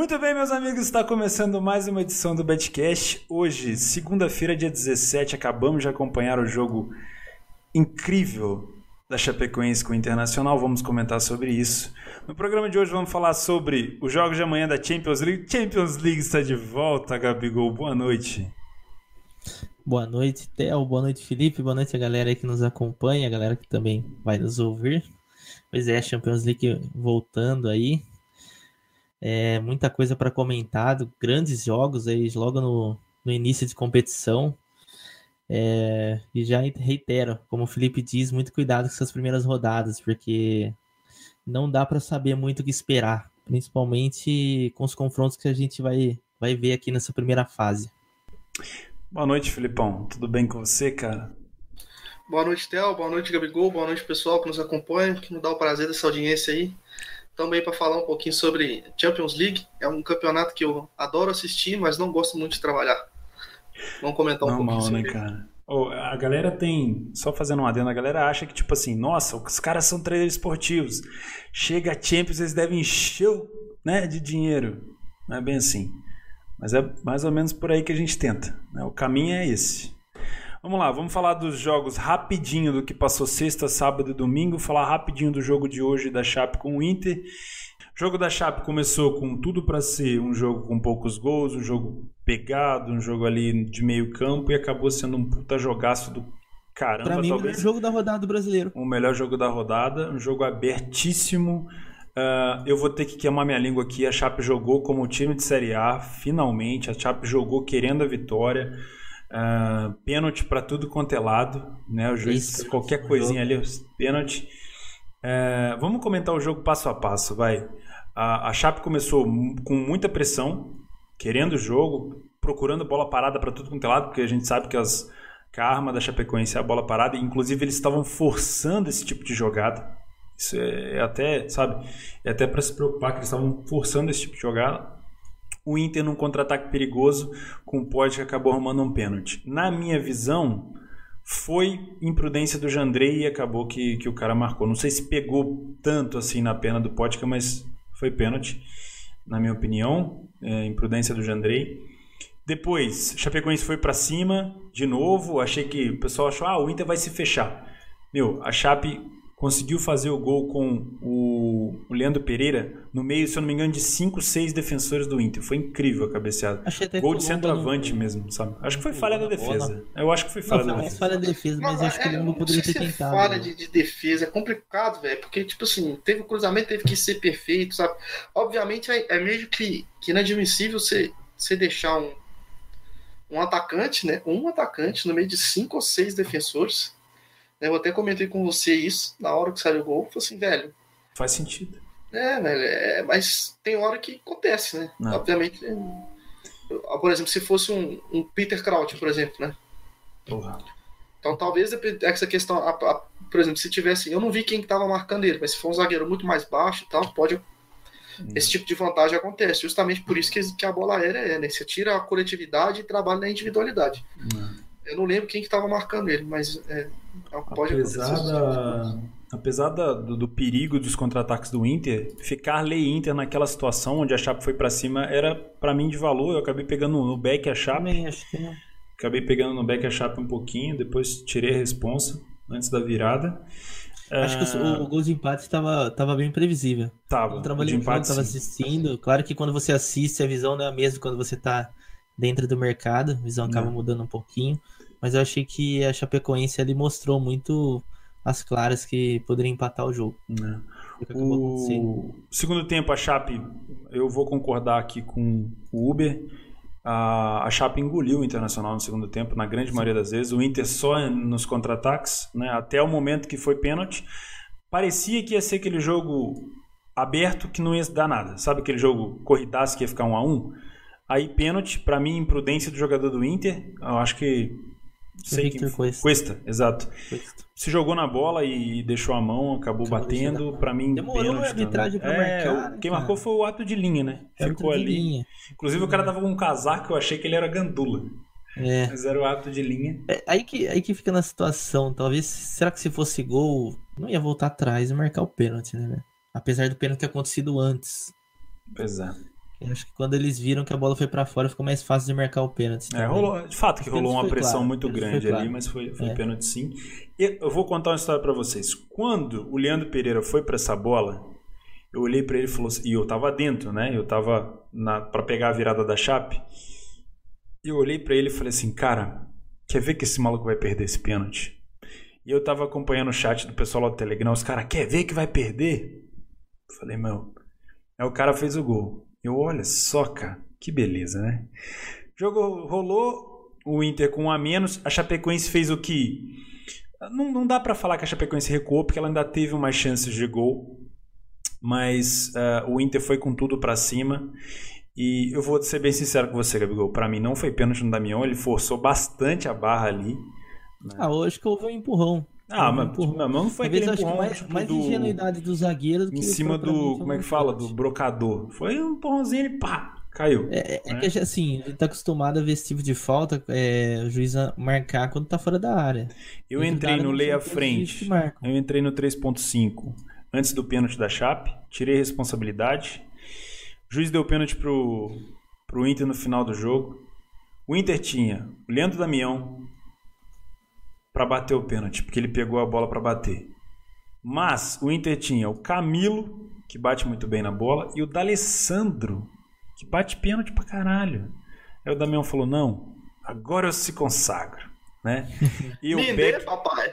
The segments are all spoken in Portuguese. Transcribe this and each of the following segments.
Muito bem, meus amigos, está começando mais uma edição do Betcast. Hoje, segunda-feira, dia 17, acabamos de acompanhar o jogo incrível da Chapecoense com o Internacional. Vamos comentar sobre isso. No programa de hoje vamos falar sobre os jogos de amanhã da Champions League. Champions League está de volta, Gabigol. Boa noite. Boa noite, Theo. Boa noite, Felipe. Boa noite a galera que nos acompanha, a galera que também vai nos ouvir. Pois é, Champions League voltando aí. É, muita coisa para comentar, grandes jogos aí logo no, no início de competição. É, e já reitero, como o Felipe diz, muito cuidado com essas primeiras rodadas, porque não dá para saber muito o que esperar, principalmente com os confrontos que a gente vai, vai ver aqui nessa primeira fase. Boa noite, Filipão. Tudo bem com você, cara? Boa noite, Theo. Boa noite, Gabigol. Boa noite, pessoal que nos acompanha, que nos dá o prazer dessa audiência aí. Também para falar um pouquinho sobre Champions League. É um campeonato que eu adoro assistir, mas não gosto muito de trabalhar. Vamos comentar um Normal, pouquinho né, sobre cara? Oh, a galera tem. Só fazendo um adendo, a galera acha que, tipo assim, nossa, os caras são traders esportivos. Chega a Champions, eles devem encher né, de dinheiro. Não é bem assim. Mas é mais ou menos por aí que a gente tenta. né? O caminho é esse. Vamos lá, vamos falar dos jogos rapidinho do que passou sexta, sábado e domingo. Falar rapidinho do jogo de hoje da Chape com o Inter. O jogo da Chape começou com tudo para ser um jogo com poucos gols, um jogo pegado, um jogo ali de meio campo e acabou sendo um puta jogaço do caramba, Para mim, o melhor jogo da rodada do brasileiro. o melhor jogo da rodada, um jogo abertíssimo. Ah, eu vou ter que queimar minha língua aqui. A Chape jogou como time de Série A, finalmente. A Chape jogou querendo a vitória. Ah, pênalti para tudo quanto é lado, né? O juiz Isso, qualquer coisinha jogo. ali, pênalti. É, vamos comentar o jogo passo a passo, vai. A, a Chape começou com muita pressão, querendo o jogo, procurando bola parada para tudo quanto é lado, porque a gente sabe que, as, que a arma da Chapecoense é a bola parada. e, Inclusive, eles estavam forçando esse tipo de jogada. Isso é, é até, sabe, é até para se preocupar que eles estavam forçando esse tipo de jogada. O Inter num contra-ataque perigoso, com o Pod que acabou arrumando um pênalti. Na minha visão, foi imprudência do Jandrei e acabou que, que o cara marcou. Não sei se pegou tanto assim na pena do Potka, mas foi pênalti, na minha opinião. É, imprudência do Jandrei. Depois, Chapecoense foi pra cima de novo. Achei que o pessoal achou, ah, o Inter vai se fechar. Meu, a Chape conseguiu fazer o gol com o, o Leandro Pereira no meio, se eu não me engano, de 5, 6 defensores do Inter. Foi incrível a cabeceada. Gol de Lomba centroavante não- mesmo, sabe? Acho que foi falha da defesa. Eu acho que foi Não, falha foi da defesa. falha da defesa, mas Não, acho que o é, não poderia ter se é tentado. falha né? de, de defesa, é complicado, velho, porque, tipo assim, teve o cruzamento, teve que ser perfeito, sabe? Obviamente é, é meio que, que inadmissível você, você deixar um, um atacante, né? Um atacante no meio de cinco ou seis defensores. Né? Eu até comentei com você isso na hora que saiu o gol. Falei assim, velho, Faz sentido. é, velho, é, mas tem hora que acontece, né? Não. Obviamente. é, por exemplo, se fosse um, um Peter Kraut, por exemplo, né? Porra. Então talvez essa questão, a- a- por exemplo, se tivesse, eu não vi quem estava marcando ele, mas se for um zagueiro muito mais baixo e tal, pode esse tipo de vantagem acontece, justamente por isso que, que a bola aérea é, né? Você tira a coletividade e trabalha na individualidade. Eu não lembro quem que estava marcando ele, mas é, pode apesar da, apesar da- do, do perigo dos contra-ataques do Inter, ficar lei Inter naquela situação onde a Chape foi pra cima era pra mim de valor. Eu acabei pegando no back a Chape, Também acho que não. acabei pegando no back a Chape um pouquinho, depois tirei a responsa antes da virada. Acho que o, o gol de empate estava tava bem previsível. tava, Eu o trabalhei de empate tava sim. assistindo. Claro que quando você assiste, a visão não é a mesma quando você tá dentro do mercado. A visão acaba Não. mudando um pouquinho. Mas eu achei que a Chapecoense ali mostrou muito as claras que poderia empatar o jogo. né? O segundo tempo, a Chape, eu vou concordar aqui com o Uber. A, a Chape engoliu o Internacional no segundo tempo, na grande maioria das vezes. O Inter só nos contra-ataques, né? até o momento que foi pênalti. Parecia que ia ser aquele jogo aberto que não ia dar nada. Sabe aquele jogo corridaço que ia ficar um a um? Aí pênalti, pra mim, imprudência do jogador do Inter. Eu acho que. Sei quem Cuesta. Cuesta, exato. Foi- Se jogou na bola e deixou a mão, acabou Acabou batendo. Pra mim, Demorou pênalti a arbitragem também. pra é, marcar, né, Quem cara? marcou foi o ato de linha, né? Era Ficou de ali. linha. Inclusive, o cara tava com um casaco, eu achei que ele era gandula. É. Mas era o ato de linha. É, aí, que, aí que fica na situação. Talvez, será que se fosse gol, não ia voltar atrás e marcar o pênalti, né? velho? Apesar do pênalti ter acontecido antes. Pois é. Eu acho que quando eles viram que a bola foi para fora, ficou mais fácil de marcar o pênalti. É, rolou, de fato que rolou uma pressão claro, muito grande claro. ali, mas foi, foi É. pênalti sim. E eu vou contar uma história pra vocês. Quando o Leandro Pereira foi pra essa bola, eu olhei pra ele e falou assim, e eu tava dentro, né? Eu tava para pegar a virada da chape. Eu olhei pra ele e falei assim, cara, quer ver que esse maluco vai perder esse pênalti? E eu tava acompanhando o chat do pessoal lá do Telegram, os caras, quer ver que vai perder? Eu falei, meu. Aí o cara fez o gol. Eu, olha só, cara, que beleza, né? O jogo rolou, o Inter com um a menos, a Chapecoense fez o que. Não, não dá pra falar que a Chapecoense recuou, porque ela ainda teve umas chances de gol. Mas ah, o Inter foi com tudo pra cima. E eu vou ser bem sincero com você, Gabigol. Pra mim não foi pênalti no Damião, ele forçou bastante a barra ali. Ah, hoje que houve um empurrão. Ah, mas, empurrão. mas não foi aquele empurrão mais, tipo, mais do, ingenuidade do zagueiro do que em cima do. Como é que fala? Do brocador. Foi um empurrãozinho e pá, caiu. É, é né? que assim, gente tá acostumado a ver esse tipo de falta, é, o juiz marcar quando tá fora da área. Eu entrei no não lei são à todos os juízes frente. Eu entrei no 3.5 antes do pênalti da Chape, tirei responsabilidade. O juiz deu pênalti pro, pro Inter no final do jogo. O Inter tinha o Leandro Damião para bater o pênalti, porque ele pegou a bola para bater. Mas o Inter tinha o Camilo, que bate muito bem na bola, e o D'Alessandro, que bate pênalti pra caralho. Aí o Damião falou: "Não, agora eu se consagro", né? E o Beck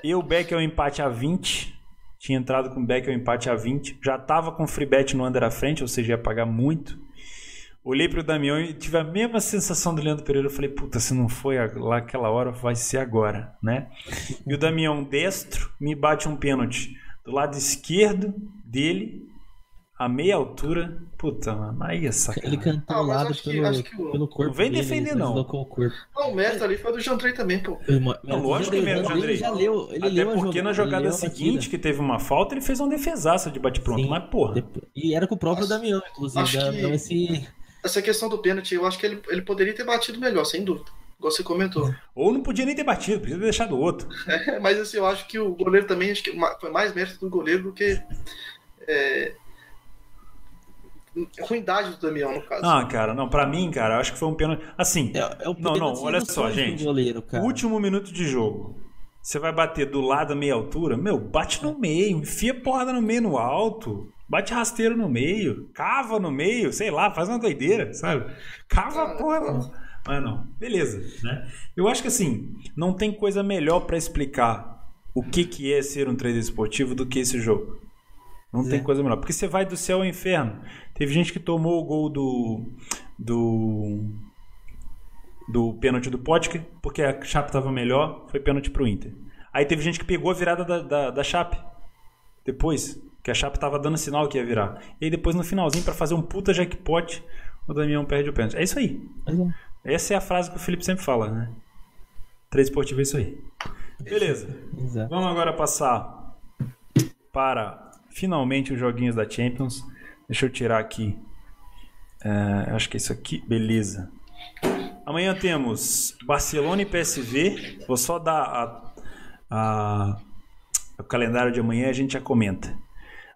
e o Beck é o empate a 20. Tinha entrado com o Beck é o empate a 20. Já tava com o free bet no under à frente, ou seja, ia pagar muito. Olhei pro Damião e tive a mesma sensação do Leandro Pereira. Eu falei, puta, se não foi lá aquela hora, vai ser agora, né? E o Damião destro me bate um pênalti do lado esquerdo dele, a meia altura. Puta, mano, aí é Ele sacanagem. cantou Ah, ao mas lado acho que- pelo, acho que o- pelo corpo. Não vem dele, defender, ele não. o corpo. Não, o mérito ali foi do Jantrey também, pô. Ele, Não, lógico que o menos, Andrei Andrei. já leu, ele Até leu porque na ele jogada seguinte, batida. que teve uma falta, ele fez um defesaço de bate-pronto. Mas, porra. E era com o próprio Acho- Damião, inclusive. acho que- esse... Essa questão do pênalti, eu acho que ele, ele poderia ter batido melhor, sem dúvida. Igual você comentou. Ou não podia nem ter batido, podia ter deixado o outro. Mas assim, eu acho que o goleiro também acho que foi mais mérito do goleiro do que. É, ruindade do Damião, no caso. Ah, cara, não, pra mim, cara, eu acho que foi um pênalti. Assim, É, é o Não, não, pênalti olha só, gente. Goleiro, cara. último minuto de jogo. Você vai bater do lado a meia altura? Meu, bate no meio, enfia porrada no meio no alto. Bate rasteiro no meio, cava no meio, sei lá, faz uma doideira, sabe? Cava a porra. Não. Mas não, beleza, né? Eu acho que assim, não tem coisa melhor pra explicar o que, que é ser um trader esportivo do que esse jogo. Não É. tem coisa melhor. Porque você vai do céu ao inferno. Teve gente que tomou o gol do. do. do pênalti do Potker, porque a Chape tava melhor, foi pênalti pro Inter. Aí teve gente que pegou a virada da, da, da Chape. Depois, que a Chape tava dando sinal que ia virar. E aí depois no finalzinho, pra fazer um puta jackpot, o Damião perde o pênalti. É isso aí. É. Essa é a frase que o Felipe sempre fala, né? Três esportivo é isso aí. Beleza. Exato. Vamos agora passar para finalmente os joguinhos da Champions. Deixa eu tirar aqui. É, acho que é isso aqui. Beleza. Amanhã temos Barcelona e PSV. Vou só dar a- a- o calendário de amanhã e a gente já comenta.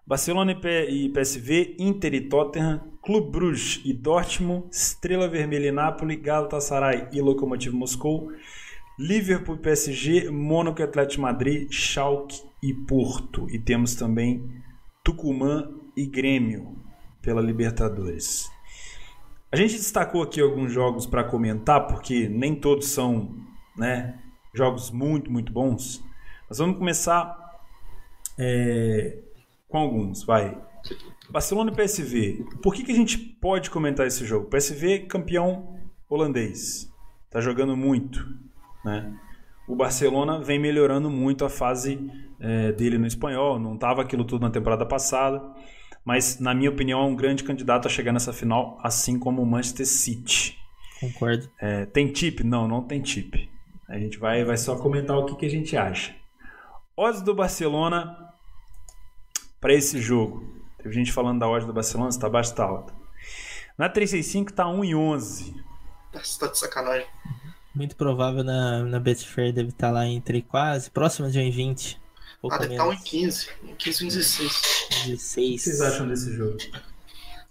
Barcelona e PSV, Inter e Tottenham, Clube Bruges e Dortmund, Estrela Vermelha e Nápoles, Galatasaray e Lokomotiv Moscou, Liverpool e PSG, Mônaco e Atlético Madrid, Schalke e Porto. E temos também Tucumã e Grêmio pela Libertadores. A gente destacou aqui alguns jogos para comentar, porque nem todos são né, jogos muito, muito bons. Mas vamos começar é, com alguns, vai. Barcelona e PSV. Por que, que a gente pode comentar esse jogo? PSV campeão holandês. Tá jogando muito, né? O Barcelona vem melhorando muito a fase é, dele no espanhol. Não tava aquilo tudo na temporada passada. Mas, na minha opinião, é um grande candidato a chegar nessa final, assim como o Manchester City. Concordo. É, tem tip? Não, não tem tip. A gente vai, vai só comentar o que, que a gente acha. Odds do Barcelona para esse jogo. Teve gente falando da odds do Barcelona, se tá baixa, está alta. Na 365 tá 1,11. Você tá de sacanagem. Muito provável na, na Betfair deve estar lá entre quase, próxima de 1,20. Pouco Ah, deve estar menos. 1 em 15. 1 em 15, 1 em 16. 16. O que vocês acham desse jogo?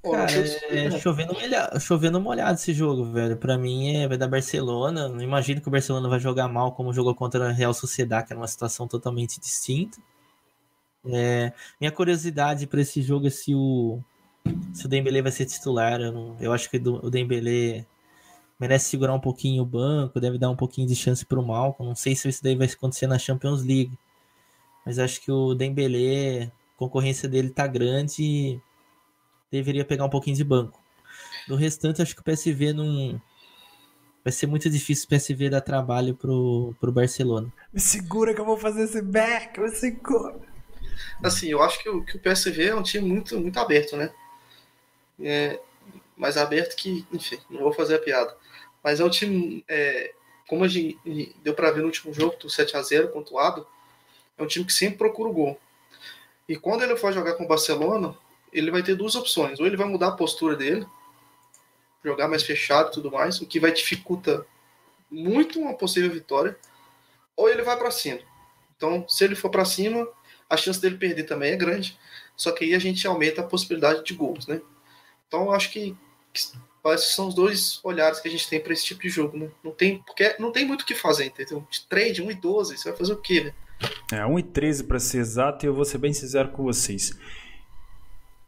Cara, é chovendo, molhado, chovendo molhado esse jogo, velho. Pra mim é, vai dar Barcelona. Não imagino que o Barcelona vai jogar mal como jogou contra a Real Sociedade, que era uma situação totalmente distinta. É, minha curiosidade para esse jogo é se o, se o Dembele vai ser titular. Eu, não, eu acho que o Dembele merece segurar um pouquinho o banco, deve dar um pouquinho de chance pro Malcom. Não sei se isso daí vai acontecer na Champions League. Mas acho que o Dembele, a concorrência dele tá grande e deveria pegar um pouquinho de banco. No restante, acho que o PSV não. Vai ser muito difícil o PSV dar trabalho pro, pro Barcelona. Me segura que eu vou fazer esse back, me segura. Assim, eu acho que o, que o PSV é um time muito, muito aberto, né? É, mais aberto que, enfim, não vou fazer a piada. Mas é um time, é, como a gente deu para ver no último jogo, do 7 a 0 contra o Ado, é um time que sempre procura o gol. E quando ele for jogar com o Barcelona, ele vai ter duas opções. Ou ele vai mudar a postura dele, jogar mais fechado e tudo mais, o que vai dificultar muito uma possível vitória, ou ele vai para cima. Então, se ele for para cima, a chance dele perder também é grande. Só que aí a gente aumenta a possibilidade de gols, né? Então, acho que, que são os dois olhares que a gente tem para esse tipo de jogo, né? Não tem, porque não tem muito o que fazer, entendeu? De trade, 1 e 12, você vai fazer o quê, né? É, 1 e 13 para ser exato, e eu vou ser bem sincero com vocês.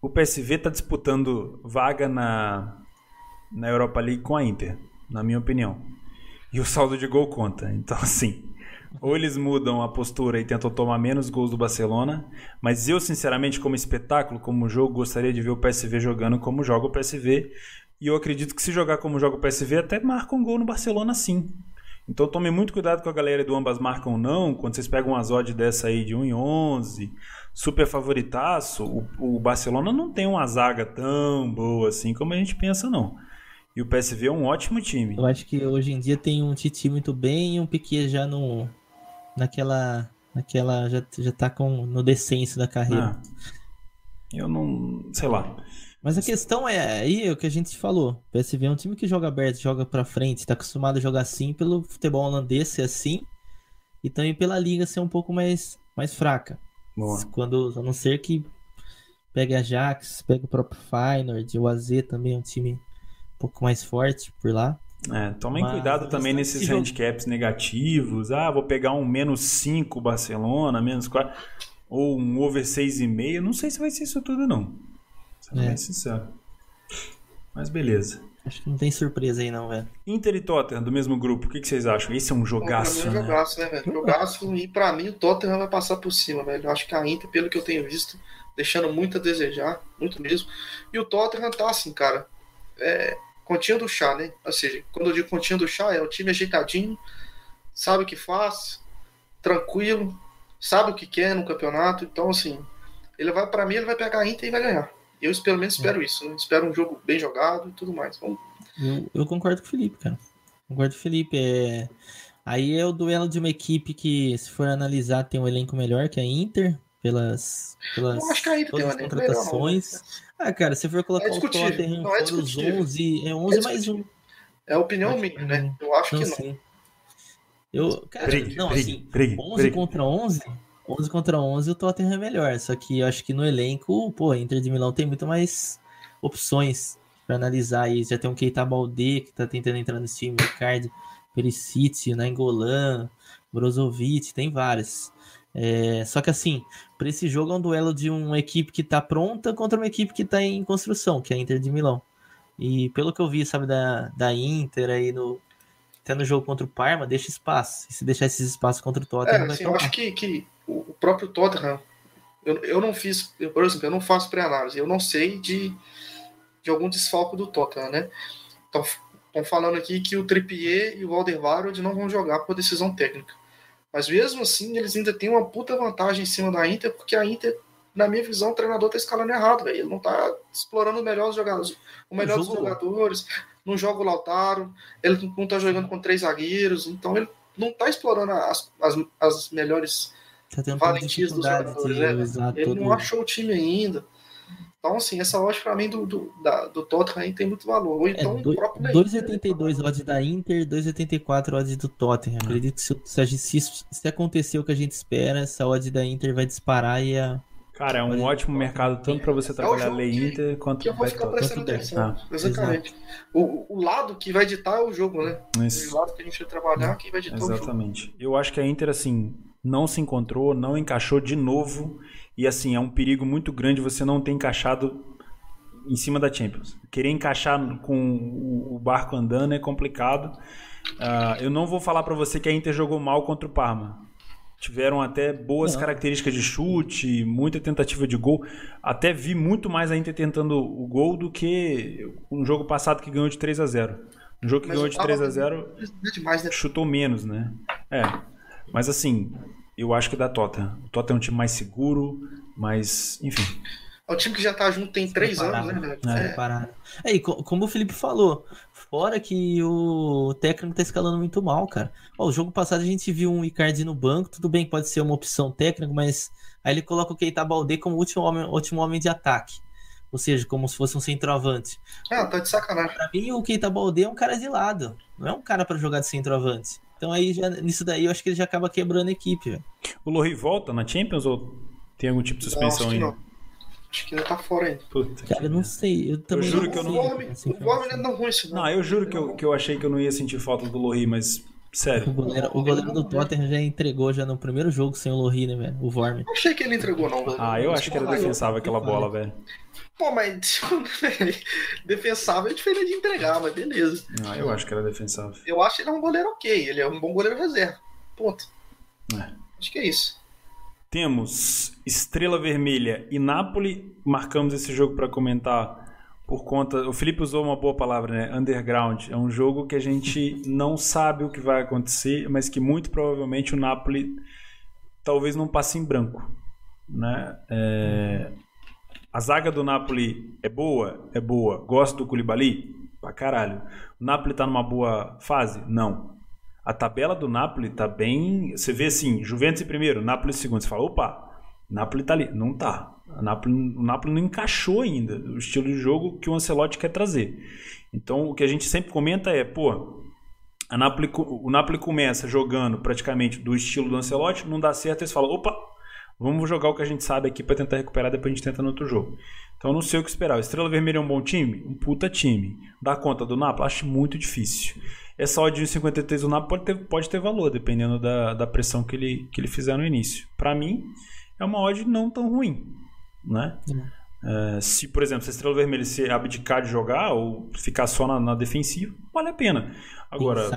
O PSV está disputando vaga na, na Europa League com a Inter, na minha opinião. E o saldo de gol conta. Então, assim, ou eles mudam a postura e tentam tomar menos gols do Barcelona, mas eu, sinceramente, como espetáculo, como jogo, gostaria de ver o PSV jogando como joga o PSV. E eu acredito que se jogar como joga o PSV, até marca um gol no Barcelona sim. Então tome muito cuidado com a galera do ambas marcam não, quando vocês pegam umas odds dessa aí de 1 em 11, super favoritaço, o, o, Barcelona não tem uma zaga tão boa assim como a gente pensa, não. E o PSV é um ótimo time. Eu acho que hoje em dia tem um Titi muito bem e um Piquet já no, naquela. naquela já, já tá com, no descenso da carreira. Ah, eu não. sei lá. Mas a questão é, aí é o que a gente falou. O PSV é um time que joga aberto, joga pra frente, tá acostumado a jogar assim pelo futebol holandês ser assim e também pela liga ser um pouco mais, mais fraca. Boa. Quando, a não ser que pegue a Ajax, pegue o próprio Feyenoord, o AZ também é um time um pouco mais forte por lá. É, tomem Mas, cuidado também nesses handicaps negativos. Ah, vou pegar um menos 5 Barcelona, menos 4, ou um over 6,5. Não sei se vai ser isso tudo, não. Sendo é. bem sincero. Mas beleza. Acho que não tem surpresa aí, não, velho. Inter e Tottenham, do mesmo grupo, o que, que vocês acham? Esse é um jogaço, é um jogaço, né, velho? Jogaço, e pra mim o Tottenham vai passar por cima, velho. Eu acho que a Inter, pelo que eu tenho visto, deixando muito a desejar, muito mesmo. E o Tottenham tá assim, cara, é, continha do chá, né? Ou seja, quando eu digo continha do chá, é o time ajeitadinho, sabe o que faz, tranquilo, sabe o que quer no campeonato. Então, assim, ele vai, para mim, ele vai pegar a Inter e vai ganhar. Eu pelo menos espero é. isso. Né? Espero um jogo bem jogado e tudo mais. Vamos... Eu, eu, concordo com o Felipe, cara. Concordo com o Felipe. É... Aí é o duelo de uma equipe que, se for analisar, tem um elenco melhor que a Inter, pelas, pelas eu acho que a Inter tem um contratações. Melhor, né? Ah, cara, se for colocar é o Tottenham não, é os 11, é 11 é mais um. É a opinião minha, né? Eu acho que não. Sim. Eu, cara, brigue, não, brigue, assim, brigue, 11 contra 11, 11 contra 11 o Tottenham é melhor, só que eu acho que no elenco, pô, Inter de Milão tem muito mais opções para analisar aí. Já tem um Keita Balde que tá tentando entrar nesse time, Ricardo Perisic, Nainggolan, Brozovic, tem várias. É, só que assim, para esse jogo é um duelo de uma equipe que tá pronta contra uma equipe que tá em construção, que é a Inter de Milão. E pelo que eu vi, sabe, da, da Inter aí no, tendo jogo contra o Parma, deixa espaço. E se deixar esses espaços contra o Tottenham, é, assim, eu acho que, que o próprio Tottenham, eu, eu não fiz, eu, por exemplo, eu não faço pré-análise, eu não sei de, de algum desfalco do Tottenham, né? Estão falando aqui que o Trippier e o Alderweireld não vão jogar por decisão técnica. Mas mesmo assim, eles ainda têm uma puta vantagem em cima da Inter, porque a Inter, na minha visão, o treinador tá escalando errado, véio. ele não tá explorando o melhor dos jogadores, o melhor dos jogadores, não joga o Lautaro, ele não tá jogando com três zagueiros, então ele não tá explorando as, as, as melhores tá valentias dos jogadores. Né? Ele não achou o time ainda. Então, assim, essa odd pra mim do, do, da, do Tottenham tem muito valor. Ou é, então é, do, o próprio 2,82 odds da Inter, 2,84 odds do Tottenham. Acredito que se, se, se, se acontecer o que a gente espera, essa odd da Inter vai disparar e a, Cara, é um Olha, ótimo mercado tanto para você trabalhar jogo lei Inter quanto Que eu vou ficar prestando atenção. Ah, exatamente. O, o lado que vai ditar é o jogo, né? Isso. O lado que a gente vai trabalhar, quem vai ditar é o jogo. Exatamente. Eu acho que a Inter, assim, não se encontrou, não encaixou de novo. E, assim, é um perigo muito grande você não ter encaixado em cima da Champions. Querer encaixar com o- barco andando é complicado. Ah, eu não vou falar pra você que a Inter jogou mal contra o Parma. Tiveram até boas Não. características de chute, muita tentativa de gol. Até vi muito mais a Inter tentando o gol do que um jogo passado que ganhou de 3 a 0 Um jogo que Mas ganhou de Parma 3 a 0 É demais, né? chutou menos, né? É. Mas assim, eu acho que dá Tottenham. O Tottenham é um time mais seguro, mais. Enfim. É um time que já tá junto tem três Preparado. anos, né, velho? É. É. É, e co- como o Felipe falou, fora que o técnico tá escalando muito mal, cara. Ó, o jogo passado a gente viu um Icardi no banco, tudo bem, pode ser uma opção técnica, mas aí ele coloca o Keita Balde como último homem, último homem de ataque. Ou seja, como se fosse um centroavante. Ah, tá de sacanagem. Pra mim, o Keita Balde é um cara de lado, não é um cara pra jogar de centroavante. Então aí, já, nisso daí, eu acho que ele já acaba quebrando a equipe, velho. O Lohri volta na Champions ou tem algum tipo de Não, suspensão acho que ainda? não. Acho que ainda tá fora ainda. Puta Cara, que eu não sei, eu também juro não que eu o não- Worm, essa o Worm informação. não é não ruim isso, não. Não, eu juro que eu, que eu achei que eu não ia sentir falta do Lohri, mas. O Sério. goleiro, o goleiro do Tottenham já entregou já no primeiro jogo sem o Lohri, né, velho? O Vorm. Não achei que ele entregou, não. velho. Ah, eu acho que era defensável aquela bola, velho. Pô, mas defensável é diferente de entregar, mas beleza. Ah, eu acho que era defensável. Eu acho ele é um goleiro ok, ele é um bom goleiro reserva. Ponto. É. Acho que é isso. Temos Estrela Vermelha e Napoli. Marcamos esse jogo para comentar por conta. O Felipe usou uma boa palavra, né? Underground. É um jogo que a gente não sabe o que vai acontecer, mas que muito provavelmente o Napoli talvez não passe em branco, né? É, A zaga do Napoli é boa? É boa. Gosto do Koulibaly? Pra caralho. O Napoli tá numa boa fase? Não. A tabela do Napoli tá bem. Você vê assim, Juventus em primeiro, Napoli em segundo. Você fala, opa, Napoli tá ali. Não tá. A Napoli, o Napoli não encaixou ainda o estilo de jogo que o Ancelotti quer trazer. Então o que a gente sempre comenta é, pô, Napoli, o Napoli começa jogando praticamente do estilo do Ancelotti, não dá certo, eles falam, opa, vamos jogar o que a gente sabe aqui para tentar recuperar, depois a gente tenta no outro jogo. Então não sei o que esperar. O Estrela Vermelha é um bom time? Um puta time. Dá conta do Napoli? Acho muito difícil. Essa odd de 53 do Napoli pode ter, pode ter valor, dependendo da, da pressão que ele, que ele fizer no início. Para mim, é uma odd não tão ruim. Né? É, se, por exemplo, se a Estrela Vermelha se abdicar de jogar ou ficar só na, na defensiva, vale a pena. Agora,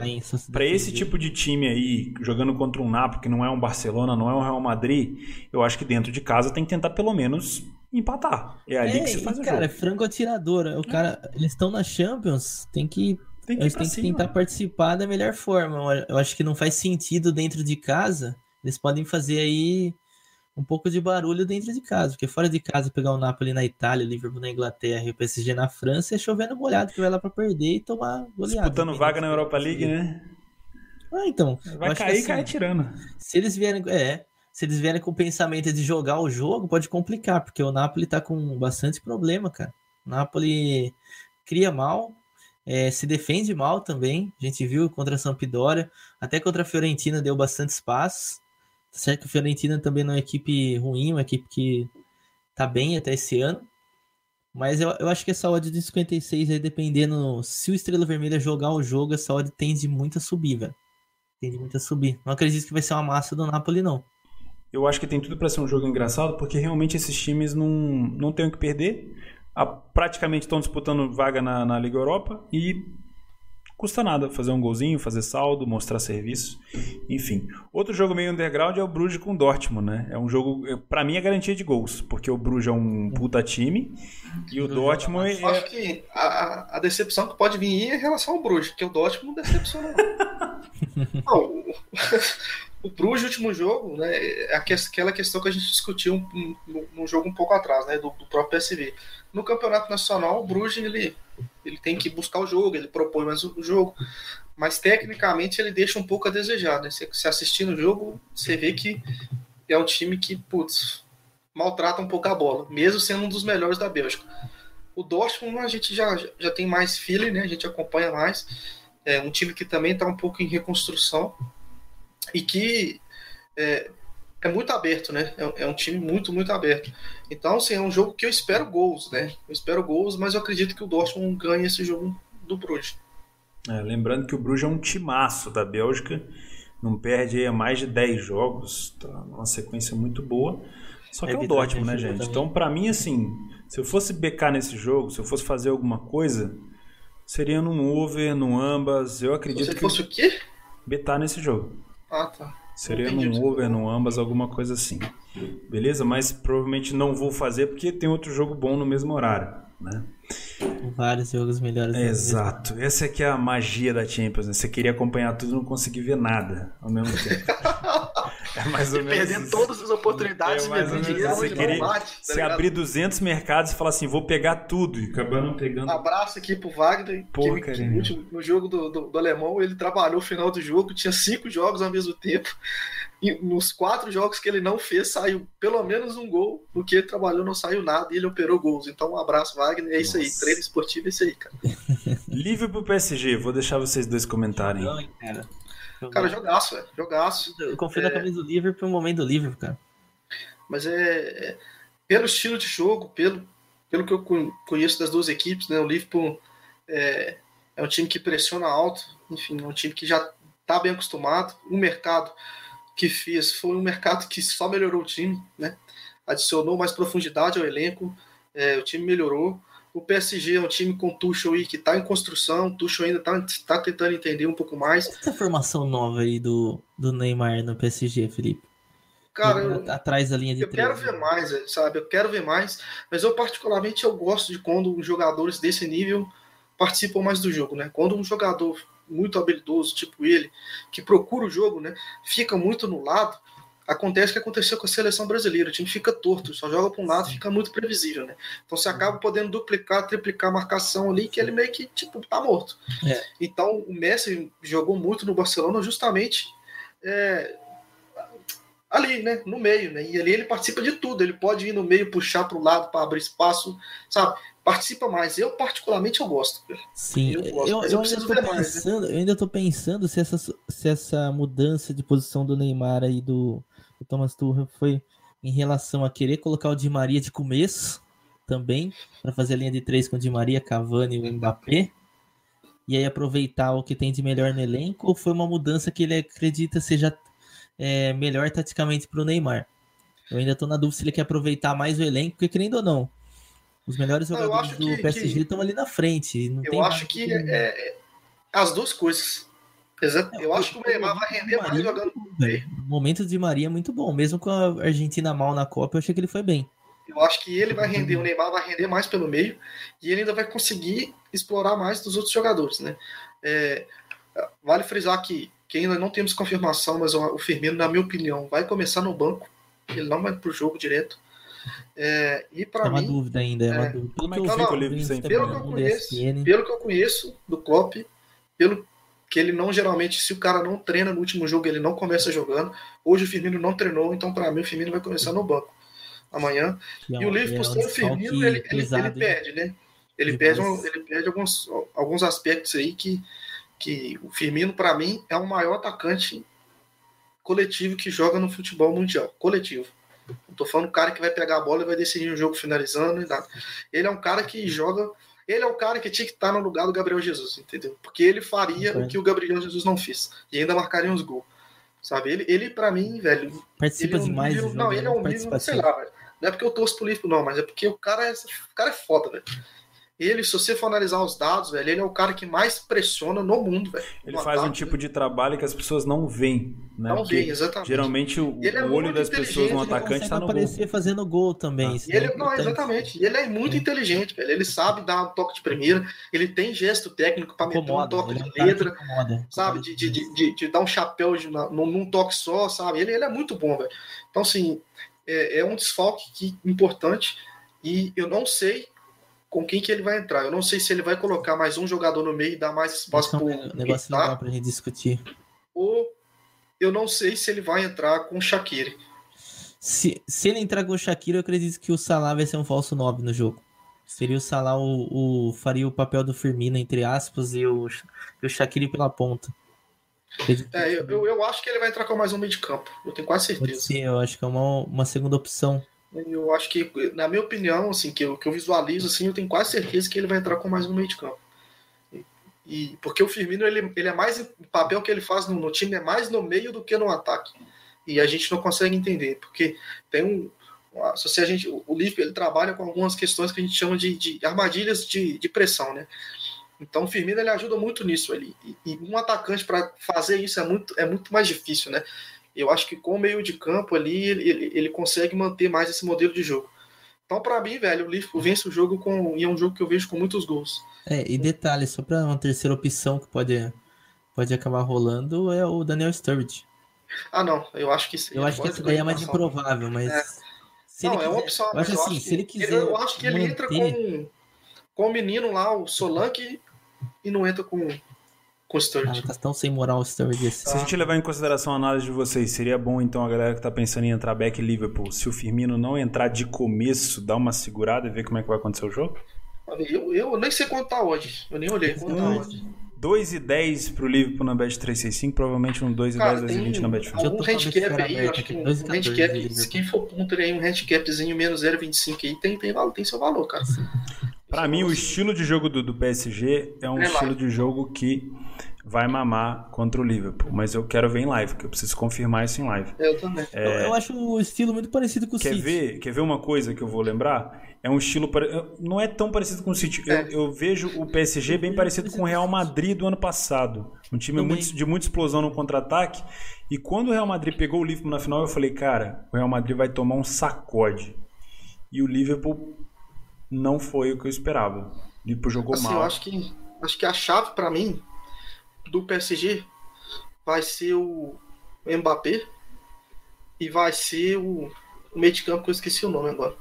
para esse tipo de time aí, jogando contra um Napoli, que não é um Barcelona, não é um Real Madrid, eu acho que dentro de casa tem que tentar pelo menos empatar. É ali É, que se faz e, o cara, é jogo. franco atirador. O cara, eles estão na Champions, tem que Tem que eles têm que tentar participar da melhor forma. Eu acho que não faz sentido dentro de casa. Eles podem fazer aí um pouco de barulho dentro de casa, porque fora de casa pegar o Napoli na Itália, o Liverpool na Inglaterra e o PSG na França é chovendo molhado que vai lá pra perder e tomar goleada. Disputando vaga na Europa League, né? Ah, então. Vai cair, assim, cai tirando. Se eles vierem, é, se eles vierem com o pensamento de jogar o jogo, pode complicar, porque o Napoli tá com bastante problema, cara. O Napoli cria mal, é, se defende mal também. A gente viu contra a Sampdoria, até contra a Fiorentina deu bastante espaço. Certo que a Fiorentina também não é uma equipe ruim, uma equipe que tá bem até esse ano. Mas eu, eu acho que essa odd de 56 aí, dependendo se o Estrela Vermelha jogar o jogo, essa odd tende muito a subir, velho. Tende muito a subir. Não acredito que vai ser uma massa do Napoli, não. Eu acho que tem tudo para ser um jogo engraçado, porque realmente esses times não, não têm o que perder. A- praticamente estão disputando vaga na, na Liga Europa e custa nada fazer um golzinho, fazer saldo, mostrar serviço, enfim. Outro jogo meio underground é o Bruges com o Dortmund, né? É um jogo, para mim, é garantia de gols, porque o Bruges é um puta time e o Dortmund Eu é, acho que a, a- decepção que pode vir é em relação ao Bruges, porque o Dortmund não decepciona. não. O, Bruges, no último jogo, né, é aque- aquela questão que a gente discutiu um- no, no jogo um pouco atrás, né, do, do próprio PSV. No campeonato nacional, o Bruges ele, ele tem que buscar o jogo, ele propõe mais o, o jogo, mas tecnicamente ele deixa um pouco a desejar. Né? Se, se assistir no jogo, você vê que é um time que, putz, maltrata um pouco a bola, mesmo sendo um dos melhores da Bélgica. O Dortmund a gente já, já tem mais feeling, né? A gente acompanha mais. É um time que também está um pouco em reconstrução e que, é, é muito aberto, né? É, é, um time muito, muito aberto. Então, assim, é um jogo que eu espero gols, né? Eu espero gols, mas eu acredito que o Dortmund ganhe esse jogo do Bruges. É, lembrando que o Bruges é um timaço da Bélgica, não perde aí mais de 10 jogos, tá uma sequência muito boa. Só que é, é o Dortmund, né, gente? Também. Então, para mim, assim, se eu fosse becar nesse jogo, se eu fosse fazer alguma coisa, seria num over, num ambas. Eu acredito Se que. fosse o quê? Betar nesse jogo. Ah, tá. Seria num over, num ambas, alguma coisa assim. Beleza? Mas provavelmente não vou fazer porque tem outro jogo bom no mesmo horário, né? Vários jogos melhores. Exato. Essa é que é a magia da Champions. Né? Você queria acompanhar tudo e não conseguir ver nada ao mesmo tempo. é mais ou e menos perdendo todas as oportunidades, é mais ou dinheiro você queria, bate, tá Você abrir 200 mercados e falar assim, vou pegar tudo. E acabando pegando... abraço aqui pro Wagner. Pô, que, que no, último, no jogo do, do, do Alemão, ele trabalhou no final do jogo, tinha cinco jogos ao mesmo tempo. E nos quatro jogos que ele não fez, saiu pelo menos um gol. No que ele trabalhou, não saiu nada e ele operou gols. Então, um abraço, Wagner. É isso Nossa. aí. Treino esportivo é isso aí, cara. Livre pro PSG. Vou deixar vocês dois comentarem. Não, cara. Cara, jogaço, velho. Jogaço. Eu confio é... na camisa do Liverpool um momento do Liverpool, cara. Mas é, é, Pelo estilo de jogo, pelo, pelo que eu conheço das duas equipes, né? O Liverpool é, é um time que pressiona alto. Enfim, é um time que já tá bem acostumado. O mercado que fez foi um mercado que só melhorou o time, né? Adicionou mais profundidade ao elenco, é, o time melhorou. O PSG é um time com Tuchel aí que está em construção, o Tuchel ainda está tá tentando entender um pouco mais. Essa formação nova aí do, do Neymar no PSG, Felipe? Cara, eu, atrás da linha de eu três. quero ver mais, sabe? Eu quero ver mais, mas eu particularmente eu gosto de quando jogadores desse nível participam mais do jogo, né? Quando um jogador muito habilidoso, tipo ele, que procura o jogo, né, fica muito no lado, acontece o que aconteceu com a seleção brasileira. O time fica torto, só joga para um lado, fica muito previsível, né? Então você acaba podendo duplicar, triplicar a marcação ali, que ele meio que tipo tá morto. É. Então o Messi jogou muito no Barcelona justamente é, ali, né, no meio, né? E ali ele participa de tudo. Ele pode ir no meio, puxar para o lado para abrir espaço, sabe? participa mais. Eu, particularmente, eu gosto. Sim, eu, gosto, eu, eu, eu ainda tô pensando, mais, né? eu ainda tô pensando se essa, se essa mudança de posição do Neymar aí do, do Thomas Tuchel foi em relação a querer colocar o Di Maria de começo também, para fazer a linha de três com o Di Maria, Cavani e o Mbappé. E aí aproveitar o que tem de melhor no elenco, ou foi uma mudança que ele acredita seja é, melhor taticamente para o Neymar? Eu ainda tô na dúvida se ele quer aproveitar mais o elenco, porque querendo ou não, os melhores jogadores do que, PSG que... estão ali na frente. eu acho que é, é, as duas coisas. Exato. Eu, eu acho que o Neymar vai render mais jogando. O momento de Maria é muito bom. Mesmo com a Argentina mal na Copa, eu achei que ele foi bem. Eu acho que ele vai render, o Neymar vai render mais pelo meio e ele ainda vai conseguir explorar mais dos outros jogadores, né? É, vale frisar que, que ainda não temos confirmação, mas o Firmino, na minha opinião, vai começar no banco. Ele não vai pro jogo direto. É, e para é uma mim, dúvida ainda, é uma é, dúvida. Pelo, que eu, não, não, pelo, que eu conheço, pelo que eu conheço do Klopp, pelo que ele não geralmente, se o cara não treina no último jogo, ele não começa jogando. Hoje o Firmino não treinou, então para mim o Firmino vai começar no banco amanhã. É, e o Liverpool sem é um o Firmino, ele, pesado, ele, ele perde, né? Ele perde, um, ele perde alguns, alguns aspectos aí que, que o Firmino, para mim, é o maior atacante coletivo que joga no futebol mundial. Coletivo. Não tô falando o cara que vai pegar a bola e vai decidir o jogo finalizando e nada. Ele é um cara que joga. Ele é o cara que tinha que estar no lugar do Gabriel Jesus, entendeu? Porque ele faria o que o Gabriel Jesus não fez. E ainda marcaria uns gols. Sabe? Ele, ele para mim, velho. Participa é um demais. Nível, não, ele é um nível, sei lá, velho. Não é porque eu torço pro Liverpool, não, mas é porque o cara é, o cara é foda, velho. Ele, se você for analisar os dados, velho, ele é o cara que mais pressiona no mundo, velho. Ele faz ataque, um tipo de trabalho que as pessoas não veem, né? Não veem, exatamente. Geralmente o, é o olho das pessoas no atacante está no aparecer gol. fazendo gol também. Ah. Ele, é não, exatamente. E ele é muito é. inteligente, velho. Ele sabe dar um toque de primeira, ele tem gesto técnico para meter um toque de é um letra, sabe? De, de, de, de, dar um chapéu de, num, num toque só, sabe? Ele, ele é muito bom, velho. Então, assim, é, é um desfalque que, importante e eu não sei com quem que ele vai entrar. Eu não sei se ele vai colocar mais um jogador no meio e dar mais espaço para o negócio Keita, legal para gente discutir. Ou eu não sei se ele vai entrar com o Shaqiri. Se, se ele entrar com o Shaqiri, eu acredito que o Salah vai ser um falso 9 no jogo. Seria o Salah o, o faria o papel do Firmino entre aspas e o, e o Shaqiri pela ponta. É, eu, eu, eu, acho que ele vai entrar com mais um meio de campo. Eu tenho quase certeza. Ser, eu acho que é uma, uma segunda opção. Eu acho que, na minha opinião, assim, que eu, que eu visualizo, assim, eu tenho quase certeza que ele vai entrar com mais um meio de campo. E, e porque o Firmino, ele, ele é mais. O papel que ele faz no, no, time é mais no meio do que no ataque. E a gente não consegue entender, porque tem um. Se a gente, o Liverpool ele trabalha com algumas questões que a gente chama de, de armadilhas de, de pressão, né? Então o Firmino ele ajuda muito nisso ali. E, e um atacante para fazer isso é muito, é muito mais difícil, né? Eu acho que com o meio de campo ali ele, ele, ele consegue manter mais esse modelo de jogo. Então, para mim, velho, o Liverpool vence o jogo com. E é um jogo que eu vejo com muitos gols. É, e detalhe, só para uma terceira opção que pode, pode acabar rolando é o Daniel Sturridge. Ah, não, eu acho que Eu acho que essa daí é mais improvável, mas. É. Se não, é uma opção. Eu acho assim, se ele quiser. Eu acho que ele manter... entra com, com o menino lá, o Solanke, e não entra com o Sturridge. Ah, tá tão sem moral o Sturridge assim. Se a gente levar em consideração a análise de vocês, seria bom então a galera que tá pensando em entrar back Liverpool, se o Firmino não entrar de começo, dar uma segurada e ver como é que vai acontecer o jogo? Eu, eu nem sei quanto tá hoje. Eu nem olhei quanto tá hoje. 2 e 10 pro Liverpool na Bet 365, provavelmente um 2 e 10, 2 e 20 na Bet Um handicap aí, eu acho que um, um handicap, se quem for punter aí, um handicapzinho menos 0,25 aí, tem, tem, tem seu valor, cara. Para mim, o estilo de jogo do, do PSG é um é estilo de jogo que vai mamar contra o Liverpool. Mas eu quero ver em live, que eu preciso confirmar isso em live. Eu também. É... Eu, eu, acho o estilo muito parecido com o quer City. Ver, quer ver uma coisa que eu vou lembrar? É um estilo. Não é tão parecido com o City. É. Eu, eu, vejo o PSG bem parecido com o Real Madrid do ano passado. Um time muito, de muita explosão no contra-ataque. E quando o Real Madrid pegou o Liverpool na final, eu falei, cara, o Real Madrid vai tomar um sacode. E o Liverpool não foi o que eu esperava. O Liverpool jogou assim, mal. Eu acho que, acho que a chave para mim do PSG vai ser o Mbappé e vai ser o, o meio de campo que eu esqueci o nome agora.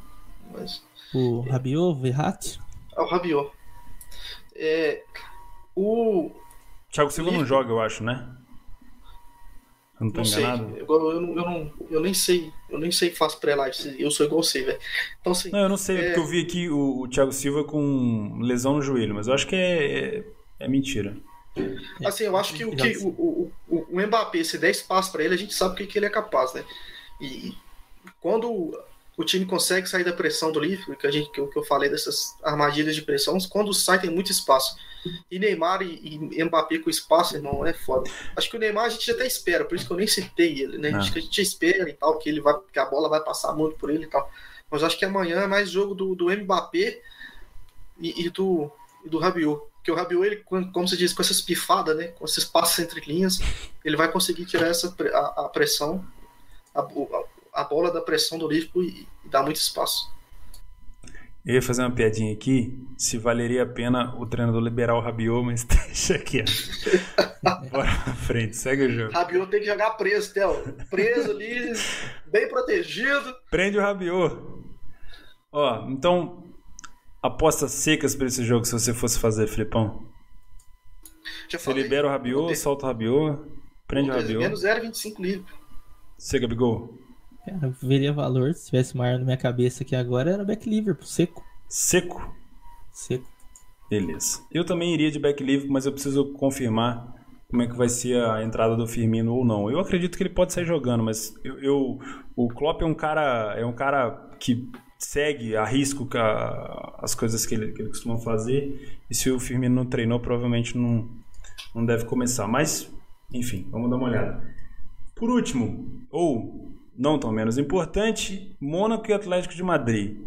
Mas, o Rabiot, Verratti? É o Rabiot. É, o Thiago Silva não joga, eu acho, né? Eu não tô não enganado. Sei. Eu, eu, não, eu, não, eu nem sei. Eu nem sei que faço pré-live. Eu sou igual você, velho. Então, assim, não, eu não sei, é... porque eu vi aqui o, o Thiago Silva com lesão no joelho, mas eu acho que é, é, é mentira. Assim, eu acho que o que o, o, o Mbappé, se der espaço para ele, a gente sabe o que, que ele é capaz, né? E quando o time consegue sair da pressão do Liverpool, que, a gente, que, eu, que eu falei dessas armadilhas de pressão, quando sai tem muito espaço. E Neymar e, e Mbappé com espaço, irmão, é foda. Acho que o Neymar a gente até espera, por isso que eu nem citei ele, né? Ah. Acho que a gente espera e tal, que ele vai, que a bola vai passar muito por ele e tal. Mas acho que amanhã é mais jogo do, do Mbappé e, e do, e do Rabiot. Porque o Rabiot, ele, como se diz, com essas pifadas, né? Com esses passos entre linhas, ele vai conseguir tirar essa, a, a pressão, a, a, bola da pressão do Liverpool e, e dar muito espaço. Eu ia fazer uma piadinha aqui, se valeria a pena o treinador liberar o Rabiot, mas deixa aqui. Bora pra frente, segue o jogo. Rabiot tem que jogar preso, Theo. Preso ali, bem protegido. Prende o Rabiot. Ó, então, apostas secas para esse jogo se você fosse fazer, Filipão? Já você libera o Rabiot, solta o Rabiot, prende o Rabiot. Menos 0,25 livre. Você, Gabigol? Cara, veria valor se tivesse uma arma na minha cabeça aqui agora, era back Liverpool, seco. Seco? Seco. Beleza. Eu também iria de back Liverpool, mas eu preciso confirmar como é que vai ser a entrada do Firmino ou não. Eu acredito que ele pode sair jogando, mas eu, eu o Klopp é um cara é um cara que segue, arrisca as coisas que ele, que ele costuma fazer. E se o Firmino não treinou, provavelmente não, não deve começar. Mas, enfim, vamos dar uma olhada. Por último, ou não tão menos importante, Mônaco e Atlético de Madrid.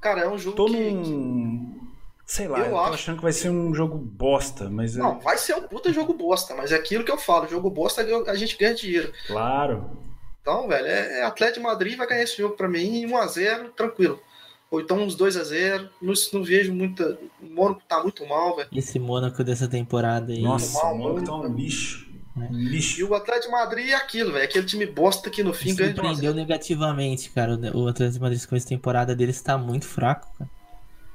Cara, é um jogo tô que... num... Sei lá, eu, eu tô acho... achando que vai ser um jogo bosta, mas... É não, vai ser um puta jogo bosta, mas é aquilo que eu falo, jogo bosta a gente ganha dinheiro. Claro. Então, velho, é, é Atlético de Madrid vai ganhar esse jogo para mim 1x0, tranquilo. Ou então uns 2x0. Não, não vejo muita. O Mônaco tá muito mal, velho. Esse Mônaco dessa temporada aí. Nossa, mal, o Mônaco tá um lixo. Um lixo. E o Atlético de Madrid é aquilo, velho. Aquele time bosta que no fim ganha de Surpreendeu negativamente, cara. O Atlético de Madrid com essa temporada dele está muito fraco, cara.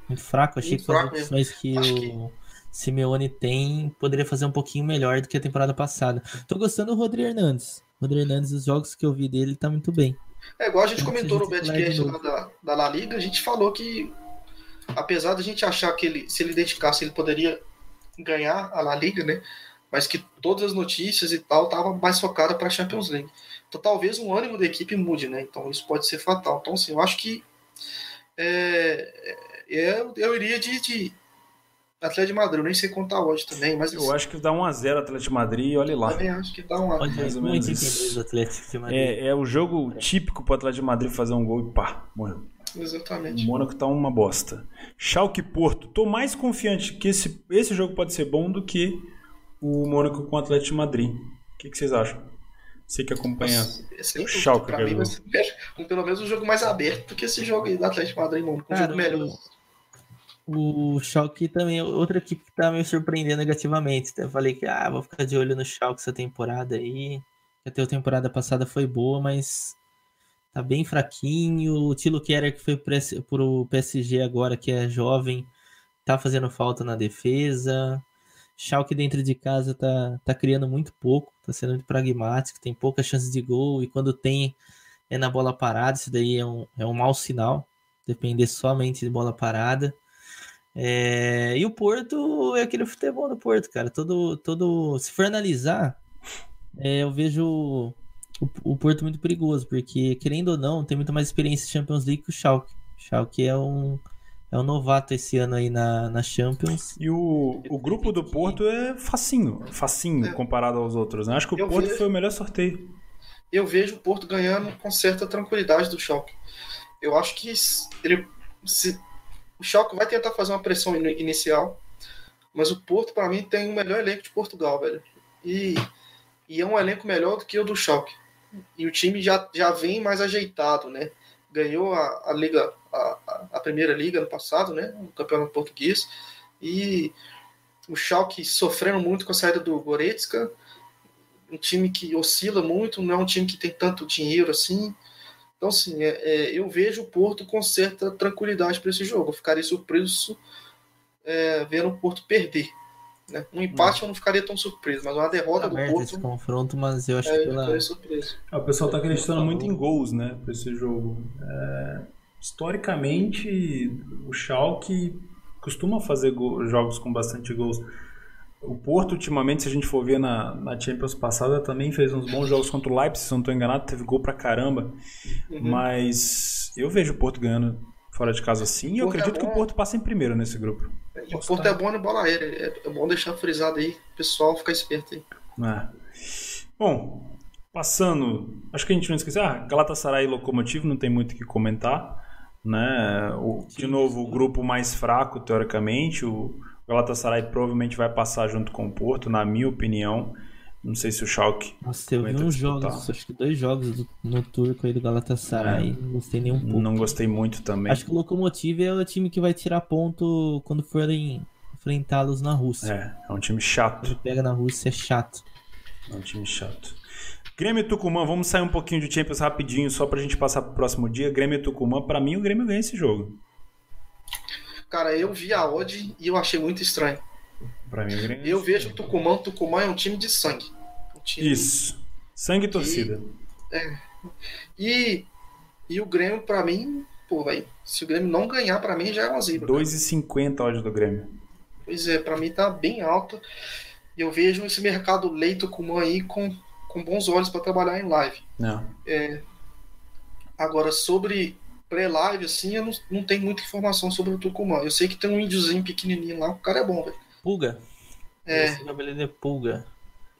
Muito fraco. Achei muito que as opções que Acho o que... Simeone tem poderia fazer um pouquinho melhor do que a temporada passada. Tô gostando do Rodrigo Hernandes. Rodrigo Hernandes, os jogos que eu vi dele, tá muito bem. É igual a gente comentou no Betcast lá da, da La Liga, a gente falou que, apesar da gente achar que ele, se ele dedicasse, ele poderia ganhar a La Liga, né? mas que todas as notícias e tal tava mais focada para a Champions League. Então talvez o ânimo da equipe mude, né? Então isso pode ser fatal. Então, assim, eu acho que é, é eu, eu iria de, de Atlético de Madrid, eu nem sei contar hoje também, mas... Eu assim, acho que dá 1x0 Atlético de Madrid e olha lá. Eu também acho que dá 1 Pode mais ou menos isso. Atlético de Madrid. É, é o jogo típico pro Atlético de Madrid fazer um gol e pá, morreu. Exatamente. O Mônaco tá uma bosta. Schalke Porto. Tô mais confiante que esse, esse jogo pode ser bom do que o Mônaco com o Atlético de Madrid. O que, que vocês acham? Você que acompanha o Schalke. Pra mim ser, pelo menos um jogo mais aberto do que esse jogo aí do Atlético de Madrid, Mônaco. Um Cara, jogo melhor. O Schalke também é outra equipe que tá me surpreendendo negativamente. Eu falei que ah, vou ficar de olho no Schalke essa temporada aí. Até a temporada passada foi boa, mas tá bem fraquinho. O Tilo Kerer que foi pro PSG agora, que é jovem, tá fazendo falta na defesa. Schalke dentro de casa tá, tá criando muito pouco, tá sendo muito pragmático, tem poucas chances de gol e quando tem é na bola parada, isso daí é um, é um mau sinal, depender somente de bola parada. É, e o Porto é aquele futebol do Porto, cara. Todo, todo, se for analisar, é, eu vejo o, o, Porto muito perigoso, porque querendo ou não, tem muito mais experiência em Champions League que o Schalke. O Schalke é um, é um novato esse ano aí na, na Champions. E o, o grupo do Porto é facinho, facinho é. comparado aos outros. Né? Acho que o eu Porto vejo, foi o melhor sorteio. Eu vejo o Porto ganhando com certa tranquilidade do Schalke. Eu acho que ele se, Schalke vai tentar fazer uma pressão inicial, mas o Porto, para mim, tem o melhor elenco de Portugal, velho. E, e é um elenco melhor do que o do Schalke. E o time já, já vem mais ajeitado, né? Ganhou a, a Liga, a, a Primeira Liga no passado, né? O campeonato português. E o Schalke sofrendo muito com a saída do Goretzka. Um time que oscila muito, não é um time que tem tanto dinheiro assim. Então, assim, é, é, eu vejo o Porto com certa tranquilidade para esse jogo. Eu ficaria surpreso é, vendo o Porto perder. Né? Um empate eu não ficaria tão surpreso, mas uma derrota do Porto. esse confronto, mas eu acho é, que pela... surpreso. É, o pessoal está acreditando muito em gols, né, para esse jogo. É, historicamente, o Schalke costuma fazer jogos com bastante gols. O Porto, ultimamente, se a gente for ver na, na Champions passada, também fez uns bons jogos contra o Leipzig, se não estou enganado, teve gol pra caramba. Uhum. Mas eu vejo o Porto ganhando fora de casa assim e eu acredito é que o Porto passa em primeiro nesse grupo. E o Porto é bom na bola aérea, é, é bom deixar frisado aí, pessoal ficar esperto aí. É. Bom, passando, acho que a gente não esqueceu, ah, Galatasaray e Lokomotiv não tem muito o que comentar, né? O, de novo, o grupo mais fraco, teoricamente, o o Galatasaray provavelmente vai passar junto com o Porto, na minha opinião. Não sei se o Schalke. Nossa, eu vi uns jogos, acho que dois jogos do, no turco aí do Galatasaray. É. Não gostei nem um pouco. Não gostei muito também. Acho que o Lokomotiv é o time que vai tirar ponto quando forem enfrentá-los na Rússia. É, é um time chato. Ele pega na Rússia, é chato. É um time chato. Grêmio e Tucumã, vamos sair um pouquinho de Champions rapidinho, só pra gente passar pro próximo dia. Grêmio e Tucumã, pra mim o Grêmio ganha esse jogo. Cara, eu vi a odd e eu achei muito estranho. Pra mim, é eu vejo o Tucumã. O Tucumã é um time de sangue. Um time Isso. Sangue e torcida. É. E, e o Grêmio, pra mim, pô, velho, se o Grêmio não ganhar, pra mim já é uma zebra. 2,50 odd do Grêmio. Pois é, pra mim tá bem alto. E eu vejo esse mercado leito Tucumã aí com, com bons olhos para trabalhar em live. Não. É, agora, sobre pré-live, assim, eu não, não tenho muita informação sobre o Tucumã. Eu sei que tem um índiozinho pequenininho lá, o cara é bom, velho. Pulga? É. Esse é Pulga.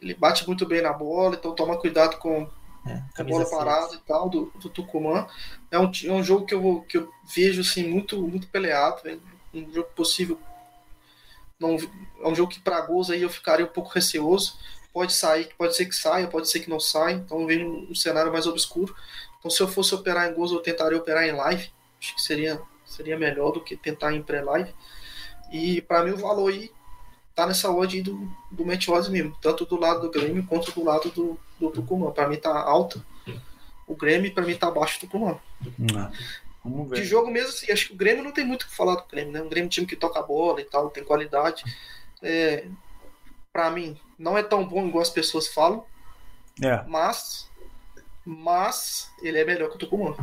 Ele bate muito bem na bola, então toma cuidado com é, a bola parada e tal, do, do Tucumã. É um, é um jogo que eu, que eu vejo, assim, muito, muito peleado, velho. Um jogo possível. Não, é um jogo que para gols aí eu ficaria um pouco receoso. Pode sair, pode ser que saia, pode ser que não saia. Então eu vejo um, um cenário mais obscuro. Então, se eu fosse operar em gols, eu tentaria operar em live. Acho que seria, seria melhor do que tentar em pré-live. E para mim, o valor aí tá nessa odd do, do odds mesmo, tanto do lado do Grêmio quanto do lado do, do Tucumã. Para mim, tá alto o Grêmio, para mim, tá abaixo do Tucumã. Não. Vamos ver. De jogo mesmo, assim, acho que o Grêmio não tem muito o que falar do Grêmio, né? Um Grêmio time que toca a bola e tal, tem qualidade. É, para mim, não é tão bom igual as pessoas falam. É. Mas mas ele é melhor que o Tucumã.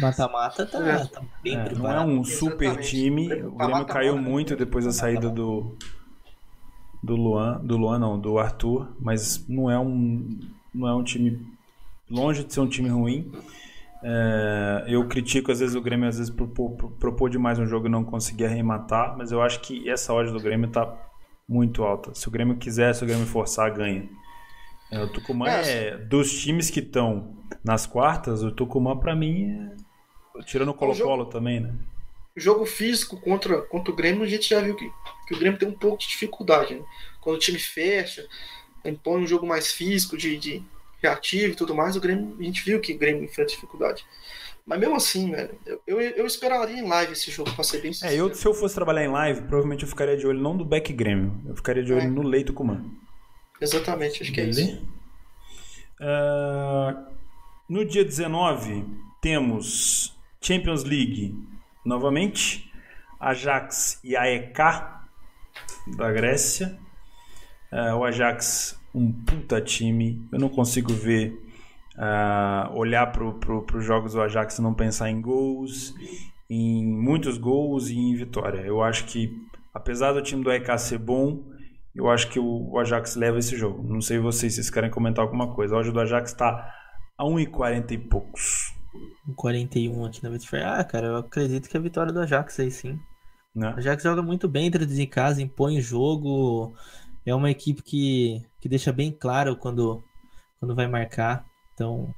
Mata-mata tá, é. tá bem é, Não é um super time. O Grêmio caiu muito depois da saída do do Luan, do Luan não, do Arthur, mas não é um, não é um time longe de ser um time ruim. É, eu critico às vezes o Grêmio às vezes propor, propor demais um jogo e não conseguir arrematar, mas eu acho que essa odd do Grêmio está muito alta. Se o Grêmio quiser, se o Grêmio forçar, ganha. É, o Tucumã é, é dos times que estão nas quartas, o Tucumã para mim é tirando o Colo-Colo também, né? Jogo físico contra, contra o Grêmio, a gente já viu que, que o Grêmio tem um pouco de dificuldade. Né? Quando o time fecha, impõe um jogo mais físico, de, de reativo e tudo mais, o Grêmio, a gente viu que o Grêmio enfrenta dificuldade. Mas mesmo assim, velho, eu, eu esperaria em live esse jogo, pra ser bem sincero. É, eu, se eu fosse trabalhar em live, provavelmente eu ficaria de olho não do back Grêmio, eu ficaria de olho é. no Leito Comando. Exatamente, acho que é isso. Uh, no dia 19, temos Champions League novamente, Ajax e AEK da Grécia. Uh, o Ajax, um puta time. Eu não consigo ver, uh, olhar para pro, os jogos do Ajax e não pensar em gols, em muitos gols e em vitória. Eu acho que, apesar do time do AEK ser bom, eu acho que o Ajax leva esse jogo. Não sei vocês, se vocês querem comentar alguma coisa. Hoje o do Ajax está a 1,40 e poucos. 41 aqui na Betfair. Ah, cara, eu acredito que é a vitória do Ajax aí sim. Né? O Ajax joga muito bem dentro de casa, impõe o jogo. É uma equipe que, que deixa bem claro quando, quando vai marcar. Então,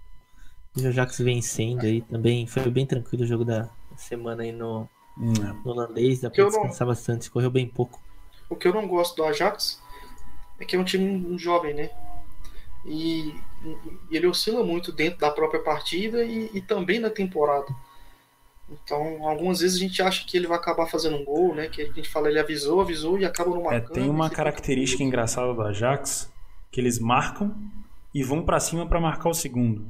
o Ajax vencendo aí também. Foi bem tranquilo o jogo da semana aí no, no holandês. Dá pra descansar não... bastante, correu bem pouco. O que eu não gosto do Ajax é que é um time jovem, né? E, e ele oscila muito dentro da própria partida e, e, também na temporada. Então, algumas vezes a gente acha que ele vai acabar fazendo um gol, né? Que a gente fala, ele avisou, avisou e acaba não marcando. É, tem uma característica engraçada do Ajax que eles marcam e vão para cima para marcar o segundo.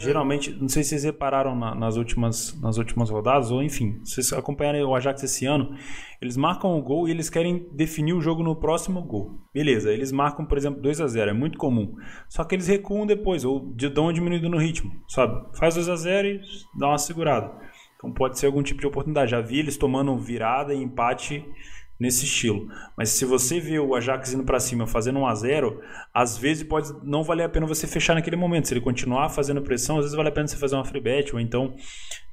Geralmente, não sei se vocês repararam na, nas, últimas, nas últimas rodadas, ou enfim, se vocês acompanharem o Ajax esse ano, eles marcam o gol e eles querem definir o jogo no próximo gol. Beleza, eles marcam, por exemplo, 2 a 0 é muito comum. Só que eles recuam depois, ou dão uma diminuída no ritmo, sabe? Faz 2 a 0 e dá uma segurada. Então pode ser algum tipo de oportunidade. Já vi eles tomando virada e empate nesse estilo. Mas se você vê o Ajax indo para cima fazendo 1 a 0 às vezes pode não valer a pena você fechar naquele momento. Se ele continuar fazendo pressão, às vezes vale a pena você fazer uma free bet ou então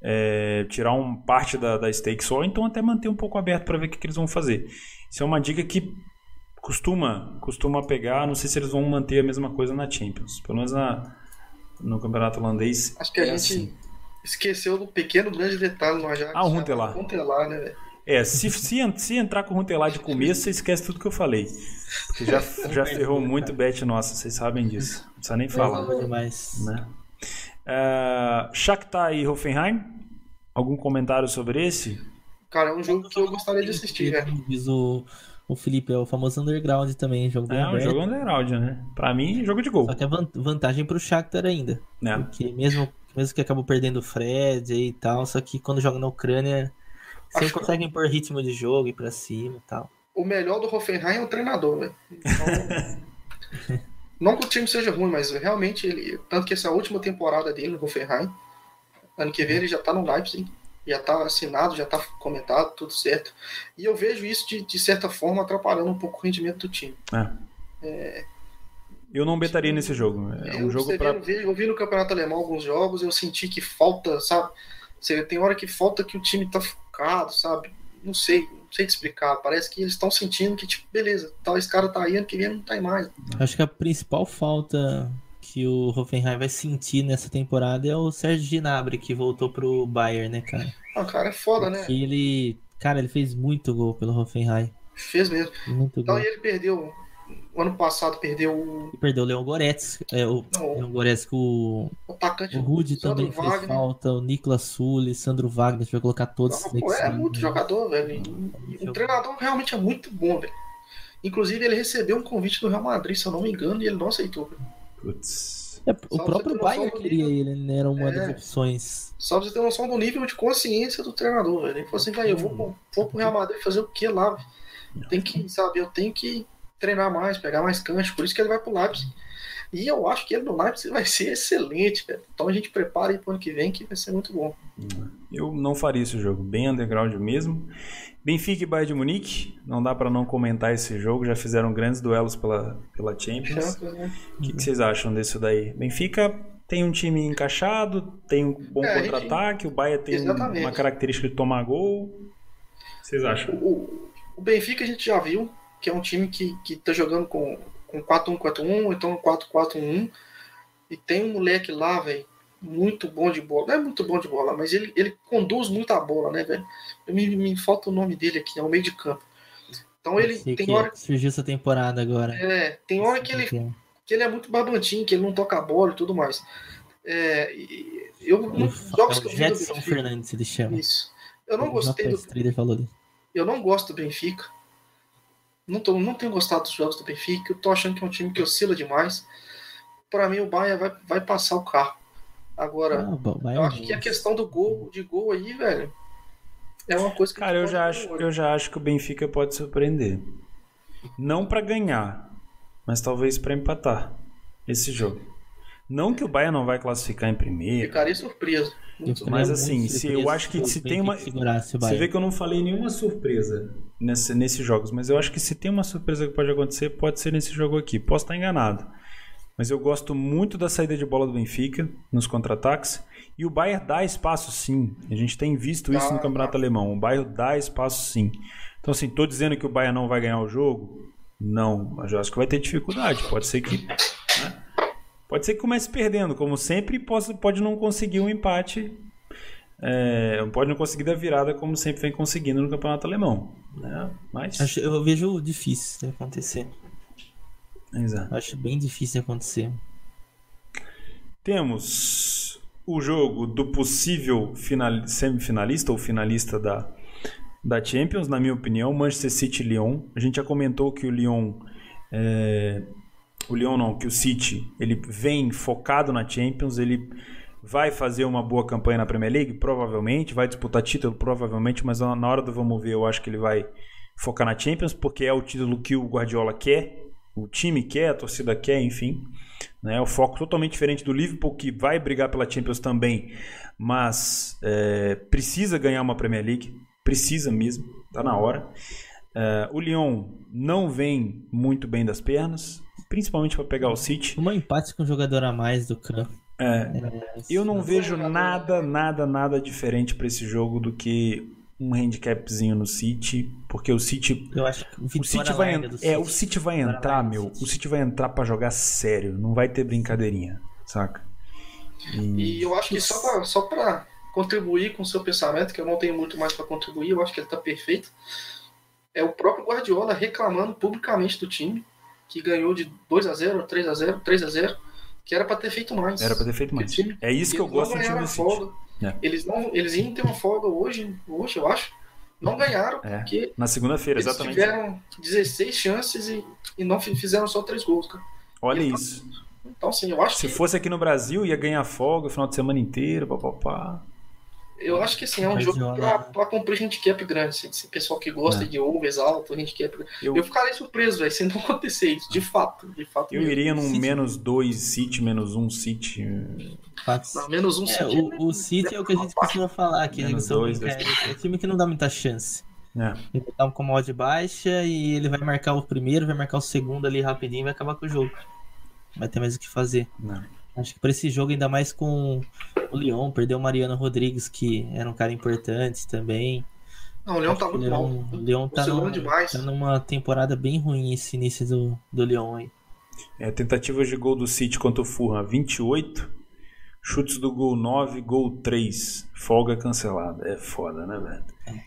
é, tirar um parte da, da stake só, ou então até manter um pouco aberto para ver o que, que, eles vão fazer. Isso é uma dica que costuma, costuma pegar. Não sei se eles vão manter a mesma coisa na Champions. Pelo menos na, no campeonato holandês. Acho que a é gente assim. esqueceu do pequeno grande detalhe no Ajax. Ah, o Runtelar. Runtelar, né, velho? É, se, se, se entrar com o Runtelar de começo, você esquece tudo que eu falei. Porque já, já ferrou muito bet nossa, vocês sabem disso. Não precisa nem falar. demais. Né? Uh, Shakhtar e Hoffenheim? Algum comentário sobre esse? Cara, é um jogo que eu gostaria de assistir, né? Diz o, o Felipe, é o famoso underground também, jogo É, um jogo underground, né? Pra mim, jogo de gol. Só que é vantagem pro Shakhtar ainda. É. Porque mesmo, mesmo que acabou perdendo o Fred e tal, só que quando joga na Ucrânia você consegue impor ritmo de jogo e pra cima e tal. O melhor do Hoffenheim é o treinador, velho. Então, não que o time seja ruim, mas realmente ele. Tanto que essa é a última temporada dele no Hoffenheim. Ano que vem ele já tá no Leipzig. Já tá assinado, já tá comentado, tudo certo. E eu vejo isso de, de certa forma atrapalhando um pouco o rendimento do time. É. É, eu não betaria nesse jogo. É um jogo para. Eu vi no Campeonato Alemão alguns jogos, eu senti que falta, sabe? Você tem hora que falta que o time tá focado, sabe? Não sei, não sei te explicar. Parece que eles estão sentindo que, tipo, beleza, tal, esse cara tá aí, ano que vem não tá aí mais. Acho que a principal falta que o Hoffenheim vai sentir nessa temporada é o Sérgio Gnabry, que voltou pro Bayern, né, cara? Ah, cara, é foda, Porque né? ele, cara, ele fez muito gol pelo Hoffenheim. Fez mesmo. Muito então gol. ele perdeu o ano passado perdeu o. E perdeu o Leon Goretzka. É, o Não, Leon Goretzka, o. O atacante. O Rude também Wagner. fez falta. O Niklas Sully, Sandro Wagner. A gente vai colocar todos. Não, pô, é muito jogador, velho. o treinador realmente é muito bom, velho. Inclusive, ele recebeu um convite do Real Madrid, se eu não me engano, e ele não aceitou, velho. Putz. É, o próprio Bayern queria ele, né? Era uma é, das opções. Só pra você ter noção do nível de consciência do treinador, velho. Ele falou assim, velho, eu vou, vou pro Real Madrid fazer o que lá, velho? Tem que, sabe, eu tenho que treinar mais, pegar mais cancha, por isso que ele vai pro Leipzig. E eu acho que ele no Leipzig vai ser excelente, velho. Então a gente prepara aí pro ano que vem que vai ser muito bom. Eu não faria esse jogo, bem underground mesmo. Benfica e Bayern de Munique, não dá para não comentar esse jogo, já fizeram grandes duelos pela, pela Champions. né? O que, que vocês acham disso daí? Benfica tem um time encaixado, tem um bom É, contra-ataque, o Bayern tem Exatamente. uma característica de tomar gol. O que vocês acham? O, o Benfica a gente já viu que é um time que, que tá jogando com, com 4-1-4-1, ou então 4-4-1. E tem um moleque lá, velho, muito bom de bola. Não é muito bom de bola, mas ele, ele conduz muito a bola, né, velho? Me, me falta o nome dele aqui, é o meio de campo. Então ele Sei tem hora, surgiu essa temporada agora. é, tem hora que ele, que ele é muito barbantinho, que ele não toca a bola e tudo mais. É, eu, É nos jogos que eu Jetson Fernandes, ele chama. isso. Eu não O gostei do falou eu não gosto do Benfica. Não, tô, não tenho gostado dos jogos do Benfica. Eu tô achando que é um time que oscila demais. Para mim, o Bahia vai, vai passar o carro. Agora, Ah, bom, eu acho que a questão do gol, de gol aí, velho, é uma coisa que. Cara, eu já, acho, eu já acho que o Benfica pode surpreender. Não pra ganhar, mas talvez pra empatar esse jogo. Não que o Bayern não vai classificar em primeiro. Ficaria surpreso. Ficaria Mas, assim, se eu acho que se tem uma- Você vê que eu não falei nenhuma surpresa nesse, nesses jogos, mas eu acho que se tem uma surpresa que pode acontecer, pode ser nesse jogo aqui. Posso estar enganado. Mas eu gosto muito da saída de bola do Benfica nos contra-ataques. E o Bayern dá espaço sim. A gente tem visto isso no Campeonato Alemão. O Bayern dá espaço sim. Então, assim, tô dizendo que o Bayern não vai ganhar o jogo? Não, mas eu acho que vai ter dificuldade. Pode ser que. Pode ser que comece perdendo, como sempre, e possa- pode não conseguir um empate é, pode não conseguir dar virada como sempre vem conseguindo no campeonato alemão. Né? Mas. Acho- eu vejo difícil de acontecer. Exato. Acho bem difícil de acontecer. Temos o jogo do possível final- semifinalista ou finalista da, da Champions, na minha opinião, Manchester City e Lyon. A gente já comentou que o Lyon. é, o Lyon não, que o City ele vem focado na Champions, ele vai fazer uma boa campanha na Premier League, provavelmente, vai disputar título, provavelmente, mas na hora do vamos ver, eu acho que ele vai focar na Champions, porque é o título que o Guardiola quer, o time quer, a torcida quer, enfim. Né? O foco totalmente diferente do Liverpool, que vai brigar pela Champions também, mas é, precisa ganhar uma Premier League, precisa mesmo, tá na hora. É, o Lyon não vem muito bem das pernas, principalmente para pegar o City. Um empate com um jogador a mais do Cran. É, eu não vejo nada, nada, nada diferente para esse jogo do que um handicapzinho no City, porque o City Eu acho que o City vai, en- do é, o City. City vai entrar, meu. City. O City vai entrar pra jogar sério, não vai ter brincadeirinha, saca? E eu acho que só pra, só pra contribuir com o seu pensamento, que eu não tenho muito mais pra contribuir, eu acho que ele tá perfeito. É o próprio Guardiola reclamando publicamente do time, que ganhou de 2 a 0 3 a 0 3 a 0 que era pra ter feito mais. Era pra ter feito mais. Time- É isso que eu gosto do time do City. É. Eles, não, eles iam ter uma folga hoje, hoje eu acho. Não ganharam, É. porque Na segunda-feira, eles exatamente. tiveram 16 chances e, e não fi- fizeram só 3 gols, cara. Olha Então, isso. Então, assim, eu acho Se que, fosse aqui no Brasil, ia ganhar folga o final de semana inteiro, papapá. Eu acho que assim, é um jogo Guardiola- pra, pra cumprir handicap grande. Assim, esse pessoal que gosta É. de overs alto, handicap. Eu- Eu, ficaria surpreso, velho, se não acontecer isso. De fato, de fato. Eu mesmo. iria num City. menos 2 City, menos 1 um City. Não, menos um É, City, o, o City é o que a gente costuma falar, Menos eles são dois, é, é time que não dá muita chance. É. Ele tá com uma odd baixa e ele vai marcar o primeiro, vai marcar o segundo ali rapidinho e vai acabar com o jogo. Vai ter mais o que fazer. Não. Acho que pra esse jogo, ainda mais com o Lyon, perdeu o Mariano Rodrigues, que era um cara importante também. Não, o Leão tá muito o mal. Leão, o Leão tá, Oscilando num- demais. tá numa temporada bem ruim esse início do, do Lyon aí. É, tentativas de gol do City contra o Fulham, 28. Chutes do gol 9, gol 3. Folga cancelada. É foda, né, velho?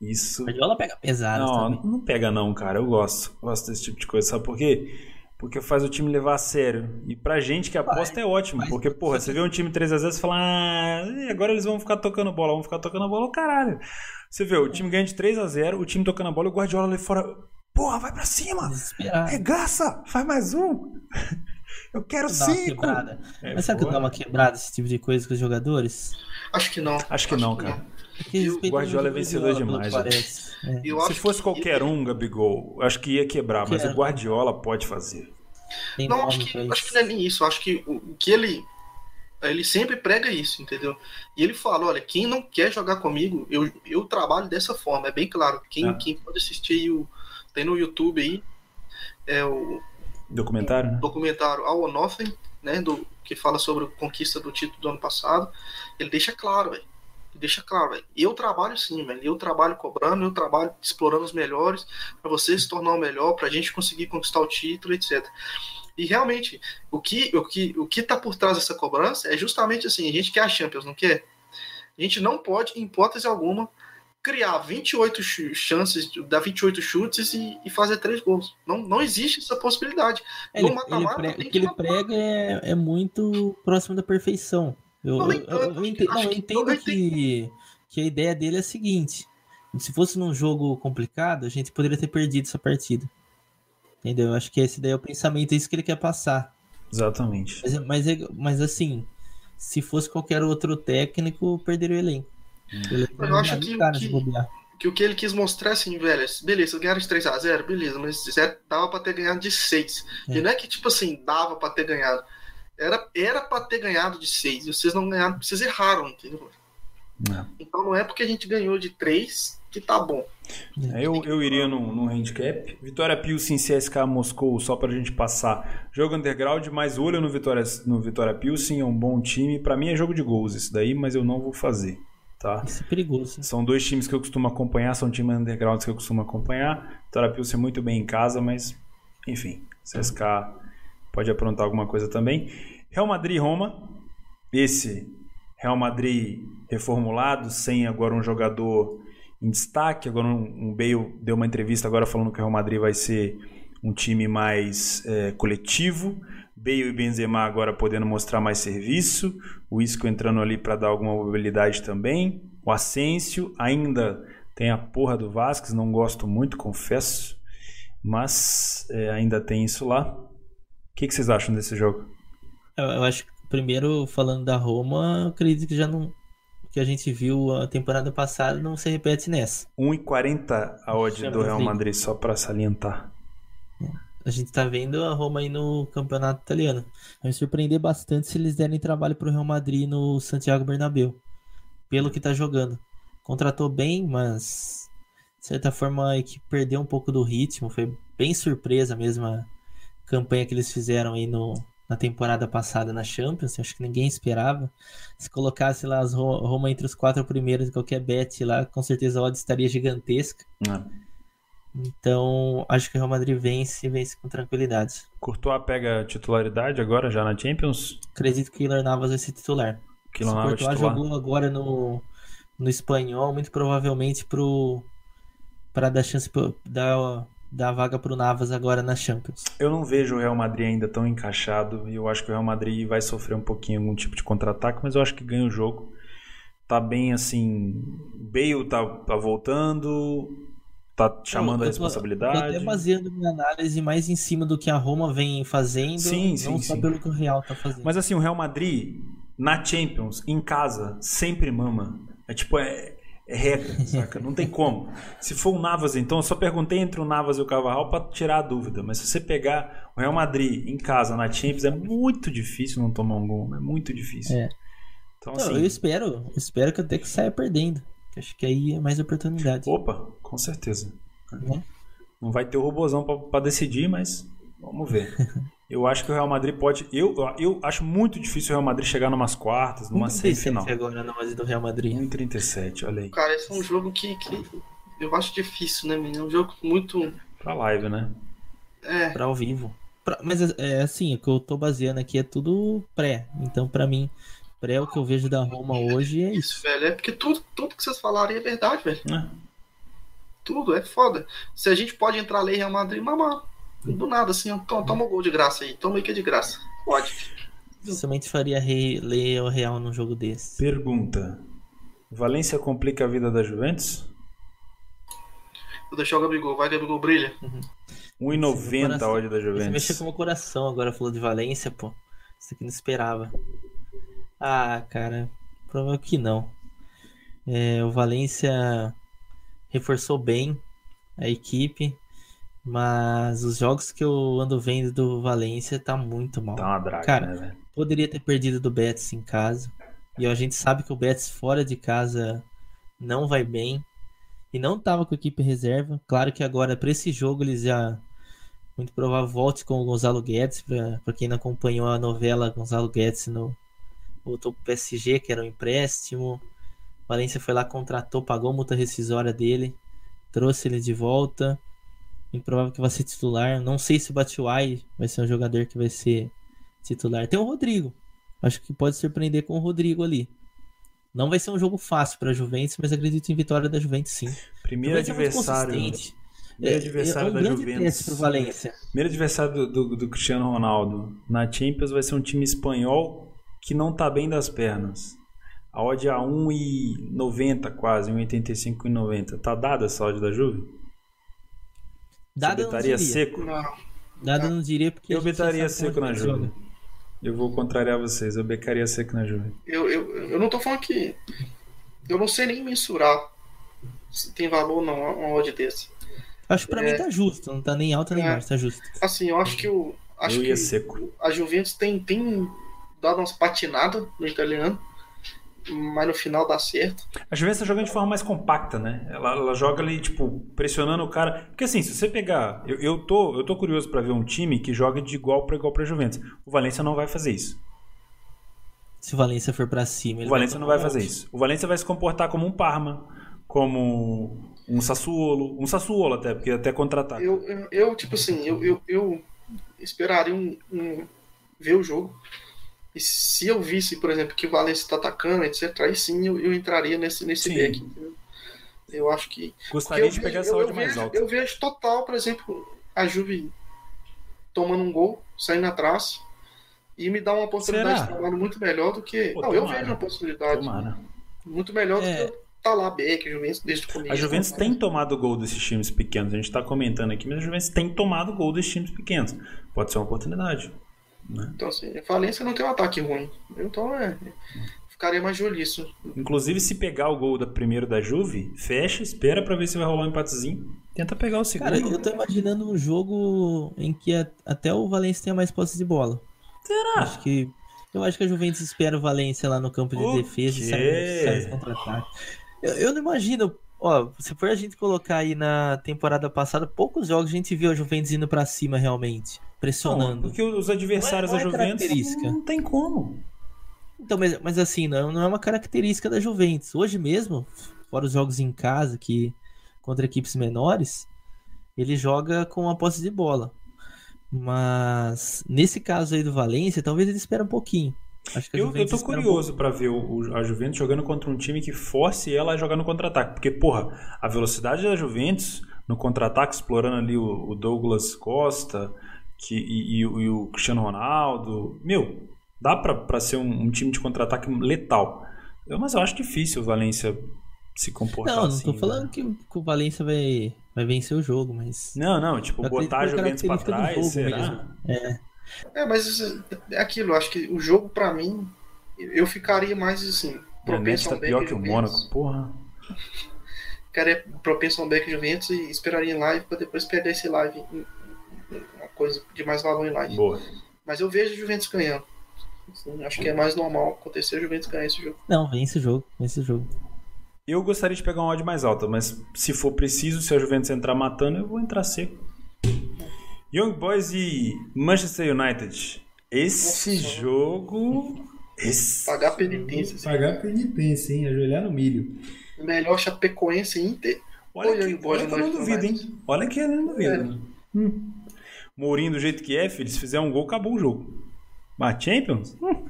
Isso. O Guardiola pega pesado Não, também. não pega não, cara. Eu gosto. Gosto desse tipo de coisa. Sabe por quê? Porque faz o time levar a sério. E pra gente que aposta é ótimo. mas- Porque, porra, você vê um time 3x0 e fala, ah, agora eles vão ficar tocando bola. Vão ficar tocando bola, caralho. Você vê, o time ganha de 3x0, o time tocando a bola e o Guardiola ali fora. Porra, vai pra cima! Regaça! Faz mais um! Eu quero Dá uma cinco! quebrada. É, Mas sabe que porra. dá uma quebrada esse tipo de coisa com os jogadores? Acho que não. Acho que não, cara. Porque E o Guardiola é vencedor Guardiola, demais, que parece. É. Se fosse que- qualquer um, Gabigol, acho que ia quebrar, mas o Guardiola pode fazer. Tem Não, acho que, acho que não é nem isso. Acho que o, o que ele ele sempre prega isso, entendeu? E ele fala, olha, quem não quer jogar comigo, eu, eu trabalho dessa forma, é bem claro. Quem, ah. quem pode assistir o tem no YouTube aí é o documentário, o né? documentário All or Nothing, né, do que fala sobre a conquista do título do ano passado. Ele deixa claro, velho. Deixa claro, velho. Eu trabalho sim, velho. Eu trabalho cobrando, eu trabalho explorando os melhores para você se tornar o melhor, para a gente conseguir conquistar o título, etc. E realmente, o que o que o que está por trás dessa cobrança é justamente assim, a gente quer a Champions, não quer? A gente não pode, em hipótese alguma, criar 28 chances, dar 28 chutes e, e, fazer três gols. Não, não existe essa possibilidade. É, ele, ele prega, o que ele prega é, é, muito próximo da perfeição. Eu, não, eu, eu, eu entendo, não, entendo que, que a ideia dele é a seguinte: se fosse num jogo complicado, a gente poderia ter perdido essa partida. Entendeu? Eu acho que esse daí é o pensamento, é isso que ele quer passar. Exatamente. Mas, mas, é, mas assim, se fosse qualquer outro técnico, perderia o elenco. Hum. Eu acho que, que, que, o que ele quis mostrar é assim, velho, beleza, ganharam de 3x0, beleza, mas dava pra ter ganhado de 6. É. E não é que, tipo assim, dava pra ter ganhado. Era, era pra ter ganhado de 6. E vocês não ganharam, vocês erraram, entendeu? É. Então não é porque a gente ganhou de 3 que tá bom. É, eu, eu iria no, no handicap. Vitória Pilsen CSK Moscou, só pra gente passar. Jogo underground, mas olho no Vitória, no Vitória Pilsen, é um bom time. Para mim é jogo de gols esse daí, mas eu não vou fazer. Tá? Isso é perigoso. São dois times que eu costumo acompanhar, são times undergrounds que eu costumo acompanhar. Vitória Pilsen muito bem em casa, mas enfim, CSK pode aprontar alguma coisa também. Real Madrid Roma. Esse Real Madrid reformulado, sem agora um jogador em destaque. Agora um Bale deu uma entrevista agora falando que o Real Madrid vai ser um time mais é, coletivo. Bale e Benzema agora podendo mostrar mais serviço. O Isco entrando ali para dar alguma mobilidade também. O Asensio ainda tem a porra do Vasquez, não gosto muito, confesso. Mas é, ainda tem isso lá. O que, que vocês acham desse jogo? Eu, eu acho que primeiro falando da Roma, acredito que já não que a gente viu a temporada passada não se repete nessa. 1,40 a odd do Real Madrid, só para salientar. A gente tá vendo a Roma aí no campeonato italiano. Vai me surpreender bastante se eles derem trabalho pro Real Madrid no Santiago Bernabéu. Pelo que tá jogando. Contratou bem, mas de certa forma a equipe perdeu um pouco do ritmo. Foi bem surpresa mesmo a campanha que eles fizeram aí no, na temporada passada na Champions, acho que ninguém esperava. Se colocasse lá as Roma entre os quatro primeiros em qualquer bet lá, com certeza a odd estaria gigantesca. É. Então, acho que o Real Madrid vence e vence com tranquilidade. Courtois pega titularidade agora já na Champions? Acredito que o Keylor Navas vai ser titular. Keylor Navas Courtois titular. jogou agora no, no espanhol, muito provavelmente pro para dar chance para dar dar a vaga para o Navas agora na Champions. Eu não vejo o Real Madrid ainda tão encaixado e eu acho que o Real Madrid vai sofrer um pouquinho algum tipo de contra-ataque, mas eu acho que ganha o jogo. Tá bem assim, Bale tá, tá voltando, tá chamando eu, eu a responsabilidade. Tô, tô até baseando minha análise mais em cima do que a Roma vem fazendo, sim, sim, não só pelo que o Real tá fazendo. Mas assim, o Real Madrid na Champions, em casa, sempre mama. É tipo, é, é regra, saca? Não tem como. Se for o Navas, então, eu só perguntei entre o Navas e o Cavarral para tirar a dúvida. Mas se você pegar o Real Madrid em casa, na Champions, é muito difícil não tomar um gol. É muito difícil. É. Então, assim... Eu espero, eu espero que até que saia perdendo. Acho que aí é mais oportunidade. Opa, com certeza. É. Não vai ter o robozão para decidir, mas vamos ver. Eu acho que o Real Madrid pode. Eu, eu acho muito difícil o Real Madrid chegar numas quartas, numa semifinal. agora na base do Real Madrid. 1,37, olha aí. Cara, esse é um jogo que, que eu acho difícil, né, menino? É um jogo muito. Pra live, né? É. Pra ao vivo. Pra, mas é, é assim, o que eu tô baseando aqui é tudo pré. Então, pra mim, pré o que eu vejo da Roma hoje é isso. Isso, velho. É porque tudo, tudo que vocês falarem é verdade, velho. É. Tudo, é foda. Se a gente pode entrar ler Real Madrid, mamar. Do nada, assim, toma, toma um gol de graça aí. Toma aí que é de graça. Pode. Somente faria ler o Real num jogo desse. Pergunta. Valência complica a vida da Juventus? Vou deixar o Gabigol. Vai, Gabigol, brilha. Uhum. 1,90 a odd da Juventus. Você mexeu com o meu coração agora, falou de Valência, pô. Isso aqui não esperava. Ah, cara. Provável que não. É, o Valência reforçou bem a equipe. Mas os jogos que eu ando vendo do Valência tá muito mal. Tá uma draga, Cara, né, velho? Poderia ter perdido do Betis em casa. E a gente sabe que o Betis fora de casa não vai bem. E não tava com a equipe reserva. Claro que agora, para esse jogo, eles já. Muito provável volte com o Gonzalo Guedes. Para quem não acompanhou a novela, Gonzalo Guedes no, voltou pro PSG, que era um empréstimo. Valência foi lá, contratou, pagou a multa rescisória dele. Trouxe ele de volta. Improvável que vai ser titular. Não sei se o Batshuayi vai ser um jogador que vai ser titular. Tem o Rodrigo. Acho que pode surpreender com o Rodrigo ali. Não vai ser um jogo fácil para a Juventus, mas acredito em vitória da Juventus sim. Primeiro adversário. Primeiro adversário é, é um da Juventus. Primeiro adversário do, do, do, Cristiano Ronaldo na Champions vai ser um time espanhol que não tá bem das pernas. A odd é a 1,90 quase, 1,85 e 90. Tá dada essa odd da Juve? Dada betaria seco? Não. Dada não diria porque. Eu betaria seco na Juve. Joga. Eu vou contrariar vocês, eu becaria seco na Juve. Eu, eu, eu não tô falando que. Eu não sei nem mensurar se tem valor ou não uma odd desse. Acho que pra é... mim tá justo, não tá nem alta nem é... baixa, tá justo. Assim, eu acho que o. Acho eu ia que seco. A Juventus tem, tem dado umas patinadas no italiano mas no final dá certo. A Juventus tá jogando de forma mais compacta, né? Ela, ela, joga ali, tipo, pressionando o cara. Porque assim, se você pegar. Eu, eu, tô, eu tô curioso para ver um time que joga de igual para igual pra Juventus. O Valência não vai fazer isso. Se o Valência for para cima, O Valência não vai fazer isso. O Valência vai se comportar como um Parma, como um Sassuolo. Um Sassuolo até, porque até contra-ataque. Eu, eu, eu, tipo assim, eu, eu, eu esperaria um, um, ver o jogo e se eu visse, por exemplo, que o Valencia está atacando, etc., aí sim eu, eu entraria nesse, nesse sim. Eu acho que. Gostaria de pegar essa odd mais alta. Eu vejo total, por exemplo, a Juve tomando um gol, saindo atrás, e me dá uma possibilidade Será? de trabalho muito melhor do que. Pô, não, eu vejo uma possibilidade. Tomara. Muito melhor é... do que tá lá Beck, Juventus desde o começo. A Juventus tem tomado gol desses times pequenos. A gente está comentando aqui, mas a Juventus tem tomado gol desses times pequenos. Pode ser uma oportunidade. Né? Então, assim, Valência não tem um ataque ruim. Então, é, ficaria mais de olho nisso. Inclusive, se pegar o gol da primeiro da Juve, fecha, espera para ver se vai rolar um empatezinho. Tenta pegar o segundo. Cara, eu tô imaginando um jogo em que até o Valência tenha mais posse de bola. Será? Acho que. Eu acho que a Juventus espera o Valência lá no campo de defesa e sai, sai contra-ataque. Eu, eu não imagino Ó, se for a gente colocar aí na temporada passada, poucos jogos a gente viu a Juventus indo para cima realmente pressionando. Não, porque os adversários não é, não é da Juventus não, tem como. Então, mas, mas assim, não, não é uma característica da Juventus. Hoje mesmo, fora os jogos em casa, que contra equipes menores, ele joga com a posse de bola. Mas nesse caso aí do Valência, talvez ele espere um pouquinho. eu, eu tô curioso um para ver o, a Juventus jogando contra um time que force ela a jogar no contra-ataque. Porque, porra, a velocidade da Juventus no contra-ataque, explorando ali o, o Douglas Costa, que, e, e, e, o Cristiano Ronaldo. Meu, dá para ser um, um, time de contra-ataque letal. Eu, mas eu acho difícil o Valência se comportar não, assim. Não, tô falando né? que, que, o Valência vai, vai vencer o jogo, mas. Não, não, tipo, botar a Juventus pra trás, será? É. é, mas é aquilo, acho que o jogo para mim, eu ficaria mais assim. Propenso tá pior que o Mônaco, porra. Ficaria propenso ao back Juventus e esperaria em live pra depois perder esse live coisa de mais valor em live. Boa. Mas eu vejo o Juventus ganhando. Assim, acho que é mais normal acontecer o Juventus ganhar esse jogo. Não, vence o jogo, vence o jogo. Eu gostaria de pegar uma odd mais alta, mas se for preciso, se a Juventus entrar matando, eu vou entrar seco. Young Boys e Manchester United. Esse Nossa, jogo. Esse... Pagar penitência. Sim. Pagar penitência, hein? Ajoelhar no milho. Melhor Chapecoense Inter. Olha, que, olha que eu não duvido, hein? Olha que eu não duvido. É. Hum. Mourinho do jeito que é, filho, se fizer um gol, acabou o jogo. Mas Champions? Hum.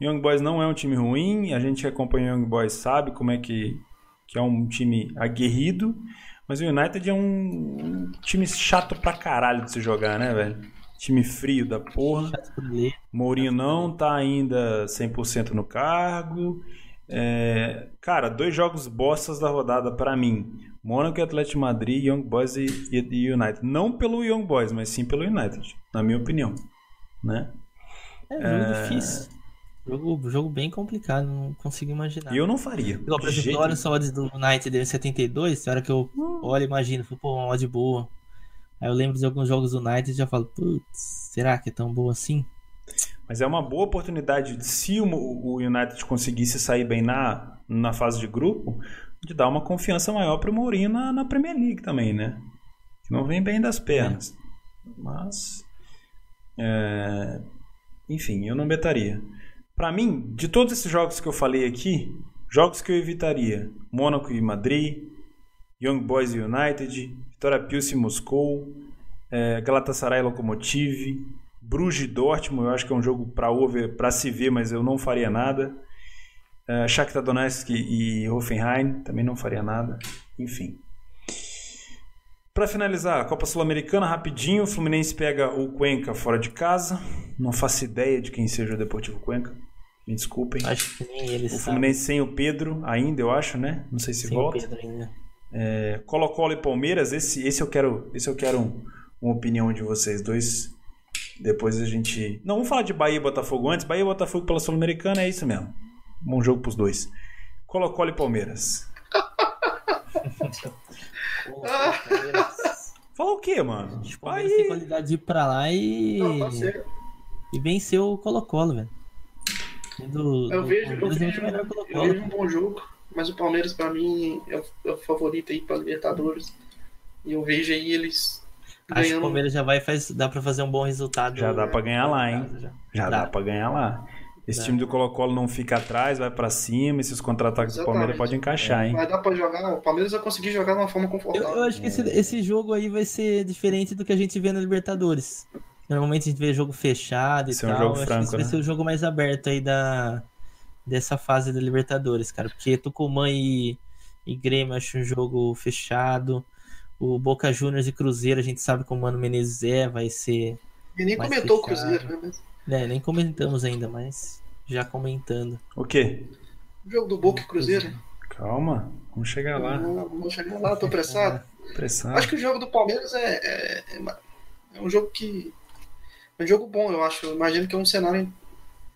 Young Boys não é um time ruim, a gente que acompanha o Young Boys sabe como é que, que é um time aguerrido, mas o United é um, um time chato pra caralho de se jogar, né, velho? Time frio da porra. Mourinho não tá ainda 100% no cargo. É, cara, dois jogos bostas da rodada para mim. Mônaco e Atlético Madrid, Young Boys e, e, United. Não pelo Young Boys, mas sim pelo United, na minha opinião. Né? É jogo é... difícil. Jogo, jogo bem complicado, não consigo imaginar. E eu não faria. Igual, por exemplo, olha só odds do United dele 72, a hora que eu hum. olho e imagino, pô, uma odd boa. Aí eu lembro de alguns jogos do United e já falo, putz, será que é tão bom assim? Mas é uma boa oportunidade, se o United conseguisse sair bem na, na fase de grupo, de dar uma confiança maior para o Mourinho na, na, Premier League também, né? Que não vem bem das pernas. Mas. É, enfim, eu não betaria. Para mim, de todos esses jogos que eu falei aqui, jogos que eu evitaria: Mônaco e Madrid, Young Boys e United, Vitória Pilsen e Moscou, é, Galatasaray e Lokomotiv, Bruges e Dortmund, eu acho que é um jogo para para se ver, mas eu não faria nada. Uh, Shakhtar Donetsk e Hoffenheim, também não faria nada. Enfim. Para finalizar, a Copa Sul-Americana, rapidinho, o Fluminense pega o Cuenca fora de casa. Não faço ideia de quem seja o Deportivo Cuenca. Me desculpem. Acho que nem eles O Fluminense sem o Pedro ainda, eu acho, né? Não sei se sem volta. O Pedro ainda. É, Colo-Colo e Palmeiras, esse, esse eu quero, esse eu quero um, uma opinião de vocês dois. Depois a gente. Não, vamos falar de Bahia e Botafogo antes. Bahia e Botafogo pela Sul-Americana é isso mesmo. Bom jogo pros dois. Colo-Colo e Palmeiras. Fala o quê, mano? O Palmeiras tem qualidade de ir pra lá e. Não, e venceu o Colo-Colo, velho. Do, eu, do vejo, eu, vejo, eu vejo um bom jogo, mas o Palmeiras, pra mim, é o, é o favorito aí pra Libertadores. E eu vejo aí eles Acho que o Palmeiras já vai faz, dá para fazer um bom resultado. Já dá para ganhar lá, hein? Já, já dá, dá para ganhar lá. Esse time do Colo-Colo não fica atrás, vai para cima, esses contra-ataques do Palmeiras podem encaixar, é. hein? Vai dar para jogar, o Palmeiras vai conseguir jogar de uma forma confortável. Eu, eu acho que esse, esse jogo aí vai ser diferente do que a gente vê na Libertadores. Normalmente a gente vê jogo fechado e esse tal. É um jogo franco, vai né? ser o jogo mais aberto aí da, dessa fase da Libertadores, cara. Porque Tucumã e, e Grêmio acho um jogo fechado. O Boca Juniors e Cruzeiro, a gente sabe como o Mano Menezes é, vai ser. E nem comentou fechado. o Cruzeiro, né? É, nem comentamos ainda, mas já comentando. O quê? O jogo do Boca e Cruzeiro. Calma, vamos chegar lá. Vamos chegar lá, tô pressado. pressado. Acho que o jogo do Palmeiras é, é, é, um jogo que. É um jogo bom, eu acho. Eu imagino que é um cenário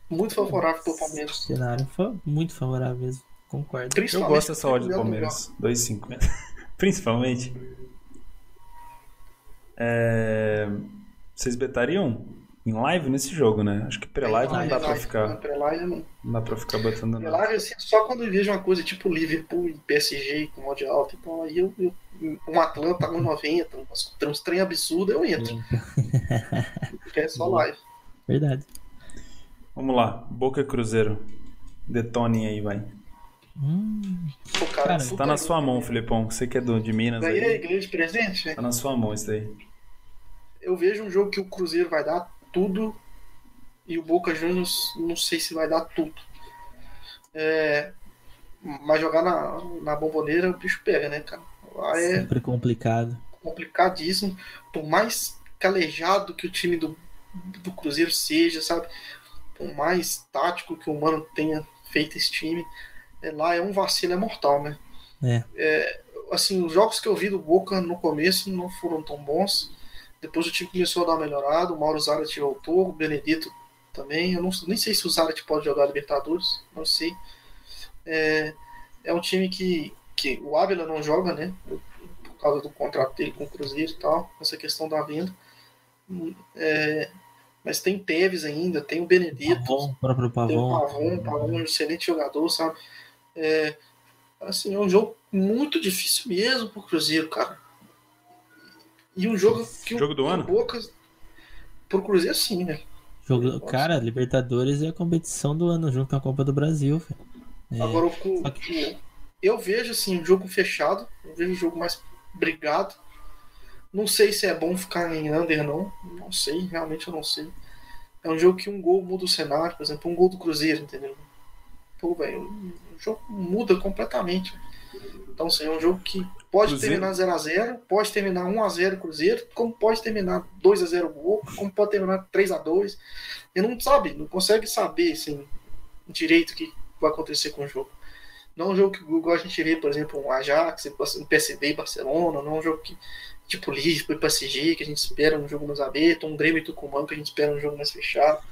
muito favorável pro Palmeiras. Cenário muito favorável mesmo, concordo. Eu gosto dessa odd do Palmeiras. 2,50. Principalmente. É... Vocês betariam em live nesse jogo, né? Acho que pré-live não, dá pra ficar. Pré-live não. Não dá pra ficar botando nada. Pré-live, assim, só quando eu vejo uma coisa tipo Liverpool e PSG com mod alto, então aí eu, eu um Atlanta 1,90, uns, uns trem absurdo, eu entro. Porque é só live. Verdade. Vamos lá, Boca Cruzeiro. Detone aí, vai. Hum. Pô, cara, cara tá na sua mão, Filipão. Você que é do, de Minas. Ganhei aí. a igreja de presente? Tá na sua mão isso daí eu vejo um jogo que o Cruzeiro vai dar tudo e o Boca Juniors não sei se vai dar tudo. É, mas jogar na, na bomboneira o bicho pega, né, cara? Lá é Sempre complicado. Complicadíssimo. Por mais calejado que o time do, do Cruzeiro seja, sabe? Por mais tático que o Mano tenha feito esse time, é, lá é um vacilo é mortal, né? É. é. Assim, os jogos que eu vi do Boca no começo não foram tão bons. Depois o time começou a dar uma melhorada. O Mauro Zarat voltou, o Benedito também. Eu não, nem sei se o Zarat pode jogar Libertadores, não sei. É, é um time que, que o Ávila não joga, né? Por causa do contrato dele com o Cruzeiro e tal, essa questão da venda. É, mas tem Teves ainda, tem o Benedito. Pavon, o próprio Pavon. Tem o Pavon, o Pavon é um excelente jogador, sabe? É, assim, é um jogo muito difícil mesmo pro Cruzeiro, cara. E um jogo que jogo do ano? Boca pro Cruzeiro sim, né? Jogo, cara, Libertadores é a competição do ano junto com a Copa do Brasil. É. Agora o, que... eu vejo assim, um jogo fechado, eu vejo um jogo mais brigado. Não sei se é bom ficar em under não, não sei, realmente eu não sei. É um jogo que um gol muda o cenário, por exemplo, um gol do Cruzeiro, entendeu? Pô, velho, o jogo muda completamente. Então, assim, é um jogo que pode Cruzeiro. terminar 0x0, pode terminar 1x0 Cruzeiro, como pode terminar 2x0 Boca, como pode terminar 3x2. E não sabe, não consegue saber assim, direito o que vai acontecer com o jogo. Não é um jogo que igual a gente vê, por exemplo, um Ajax, um PSV e Barcelona, não é um jogo que, tipo Lisboa e PSG, que a gente espera um jogo mais aberto, um Grêmio e Tucumã, que a gente espera um jogo mais fechado.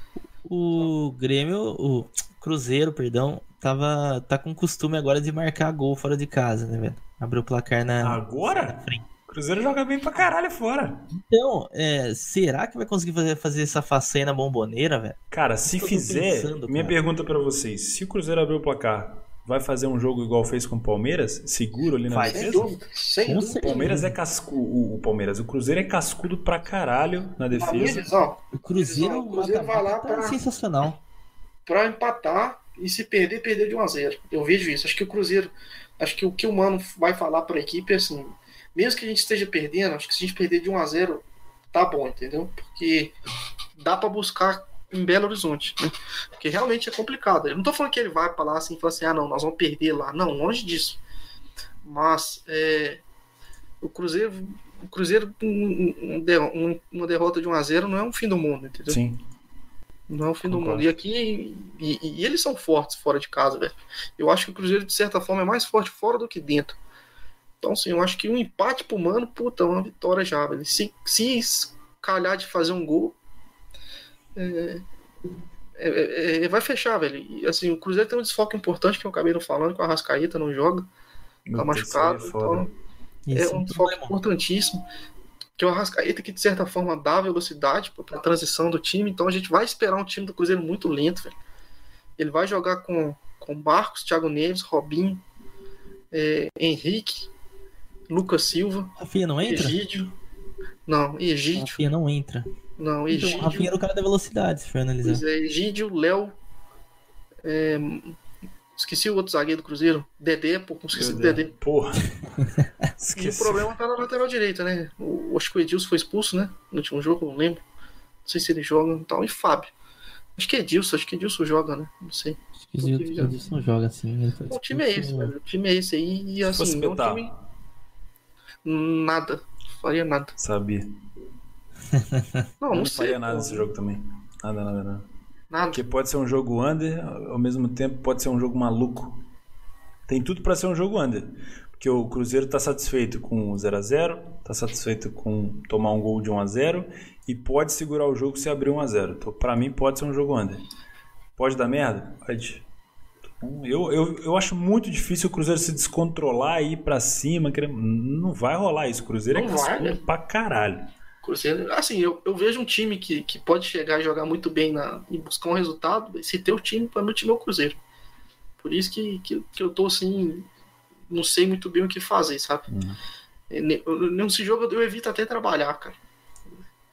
O Grêmio, o Cruzeiro, perdão, tava, tá com costume agora de marcar gol fora de casa, né, velho? Abriu o placar na. Agora? Na frente. Cruzeiro joga bem pra caralho fora. Então, é, será que vai conseguir fazer, fazer essa façanha bomboneira, velho? Cara, se fizer, pensando, minha cara. pergunta para vocês: se o Cruzeiro abrir o placar, vai fazer um jogo igual fez com o Palmeiras? Seguro ali na vai, defesa? Sem dúvida. Sem dúvida. O Palmeiras é cascudo. O, Palmeiras, o Cruzeiro é cascudo pra caralho na defesa. Visão, o Cruzeiro, o Cruzeiro vai lá pra, sensacional. Pra empatar e se perder, perder de 1 a 0 Eu vejo isso. Acho que o Cruzeiro. Acho que o que o Mano vai falar pra equipe é assim mesmo que a gente esteja perdendo, acho que se a gente perder de 1 a 0 tá bom, entendeu? Porque dá para buscar em Belo Horizonte, né? Porque realmente é complicado. Eu não tô falando que ele vai para lá assim e falar assim, ah, não, nós vamos perder lá. Não, longe disso. Mas é, o Cruzeiro, o Cruzeiro um, um, uma derrota de 1 a 0 não é um fim do mundo, entendeu? Sim. Não é o fim do mundo. E aqui, e, e, eles são fortes fora de casa, velho. Eu acho que o Cruzeiro, de certa forma, é mais forte fora do que dentro. Então, assim, eu acho que um empate pro Mano, puta, é uma vitória já, velho. Se, se calhar de fazer um gol, é, é, é, é vai fechar, velho. E, assim, o Cruzeiro tem um desfoque importante que eu acabei não falando, que o Arrascaeta não joga, tá machucado. É então, é um desfoque importantíssimo. Que o Arrascaeta, que de certa forma dá velocidade para a transição do time, então a gente vai esperar um time do Cruzeiro muito lento, velho. Ele vai jogar com, com Marcos, Thiago Neves, Robinho, é, Henrique, Lucas Silva. Rafinha não entra? Egídio. Não, Egídio. Rafinha não entra. Não, então, Egídio. Então, Rafinha era o cara da velocidade, se for analisar. Pois é, Egídio, Léo. É... Esqueci o outro zagueiro do Cruzeiro. Dedé, pô, esqueci do Dedé. Porra. e o problema tá na lateral direita, né? O, acho que o Edilson foi expulso, né? No último jogo, não lembro. Não sei se ele joga e tal. E Fábio. Acho que é Edilson, acho que Edilson joga, né? Não sei. Acho que Edilson joga, sim. O time é esse, velho. O time é esse aí. E assim, é um time Nada. Faria nada. Sabia. Não, não, não sei. faria nada nesse jogo também. Nada, nada, nada. Nada. Porque pode ser um jogo under, ao mesmo tempo pode ser um jogo maluco. Tem tudo para ser um jogo under. Porque o Cruzeiro tá satisfeito com 0 a 0 tá satisfeito com tomar um gol de 1 a 0 e pode segurar o jogo se abrir 1 a 0 Então, para mim, pode ser um jogo under. Pode dar merda? Pode. Eu, eu, eu acho muito difícil o Cruzeiro se descontrolar e ir pra cima. Não vai rolar isso. O Cruzeiro é não é vai, né? pra caralho. Cruzeiro, assim, eu, eu vejo um time que, que pode chegar e jogar muito bem na, e buscar um resultado. Se ter o time, para mim, o time é o Cruzeiro. Por isso que, que, que, eu tô assim, não sei muito bem o que fazer, sabe? Uhum. Nesse jogo eu evito até trabalhar, cara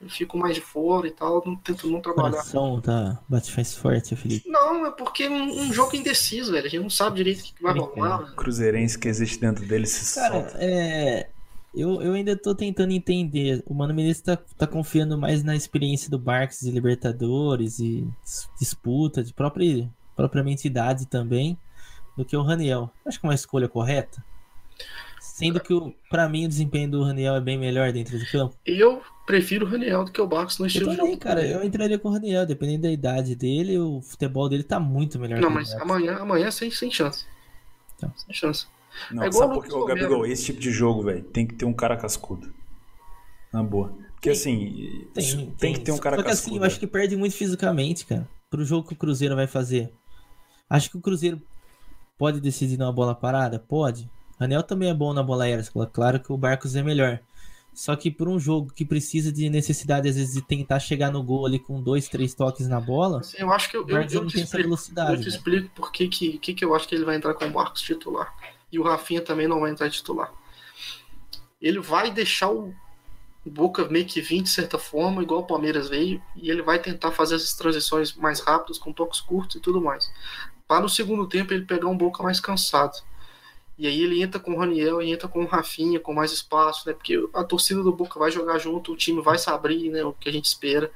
eu fico mais de fora e tal, não tento não trabalhar. Coração tá, bate faz forte, Felipe. Não, é porque é um, um jogo indeciso, velho. A gente não sabe direito o que vai rolar. É, cruzeirense que existe dentro dele se Cara, solta. é. Eu, eu ainda tô tentando entender. O Mano Menezes tá, tá confiando mais na experiência do Barcos e Libertadores e disputa de própria, propriamente idade também, do que o Raniel. Acho que é uma escolha correta. Sendo que, para mim, o desempenho do Raniel é bem melhor dentro do campo. Eu prefiro o Raniel do que o Barcos no estilo eu também, de jogo. cara, eu entraria com o Raniel, dependendo da idade dele, o futebol dele tá muito melhor. Não, mas amanhã, amanhã sem, sem chance. Tá. Sem chance. Não, é igual sabe o Gabigol, esse tipo de jogo, velho, tem que ter um cara cascudo. Na boa. Porque tem, assim, tem, tem, tem, que ter um cara Só que cascudo. assim, eu acho que perde muito fisicamente, cara, pro jogo que o Cruzeiro vai fazer. Acho que o Cruzeiro pode decidir numa bola parada? Pode. Anel também é bom na bola aérea, claro que o Barcos é melhor. Só que por um jogo que precisa de necessidade, às vezes, de tentar chegar no gol ali com dois, três toques na bola. Sim, eu acho que eu, eu, eu, te, explico, eu te explico por que, que, que eu acho que ele vai entrar com o Marcos titular. E o Rafinha também não vai entrar titular. Ele vai deixar o Boca meio que vir de certa forma, igual o Palmeiras veio, e ele vai tentar fazer essas transições mais rápidas, com toques curtos e tudo mais. Para no segundo tempo ele pegar um Boca mais cansado. E aí ele entra com o Raniel e entra com o Rafinha, com mais espaço, né? Porque a torcida do Boca vai jogar junto, o time vai se abrir, né? O que a gente espera.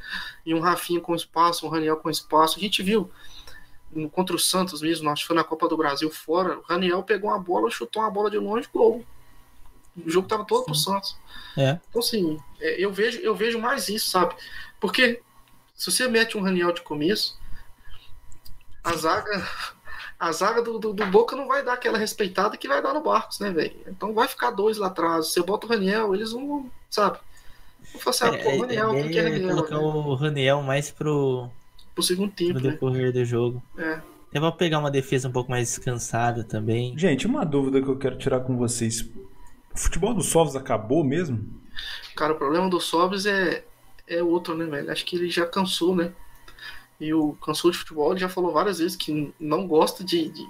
E um Rafinha com espaço, um Raniel com espaço. A gente viu contra o Santos mesmo, acho que foi na Copa do Brasil fora, o Raniel pegou uma bola, chutou uma bola de longe, gol. O jogo tava todo Sim. pro Santos. É. Então, assim, é, eu vejo, eu vejo mais isso, sabe? Porque se você mete um Raniel de começo, a zaga a zaga do, do, do, Boca não vai dar aquela respeitada que vai dar no Barcos, né, velho? Então vai ficar dois lá atrás. Você bota o Raniel, eles vão, sabe? Vou falar assim, ah, pô, o Raniel, é, que é Raniel? colocar né? o Raniel mais pro, pro segundo tempo. No né? decorrer né? do jogo. É. Até pra pegar uma defesa um pouco mais descansada também. Gente, uma dúvida que eu quero tirar com vocês. futebol do Sobs acabou mesmo? Cara, o problema do Sobs é, é outro, né, velho? Acho que ele já cansou, né? E o cansou de futebol, ele já falou várias vezes que não gosta de, de,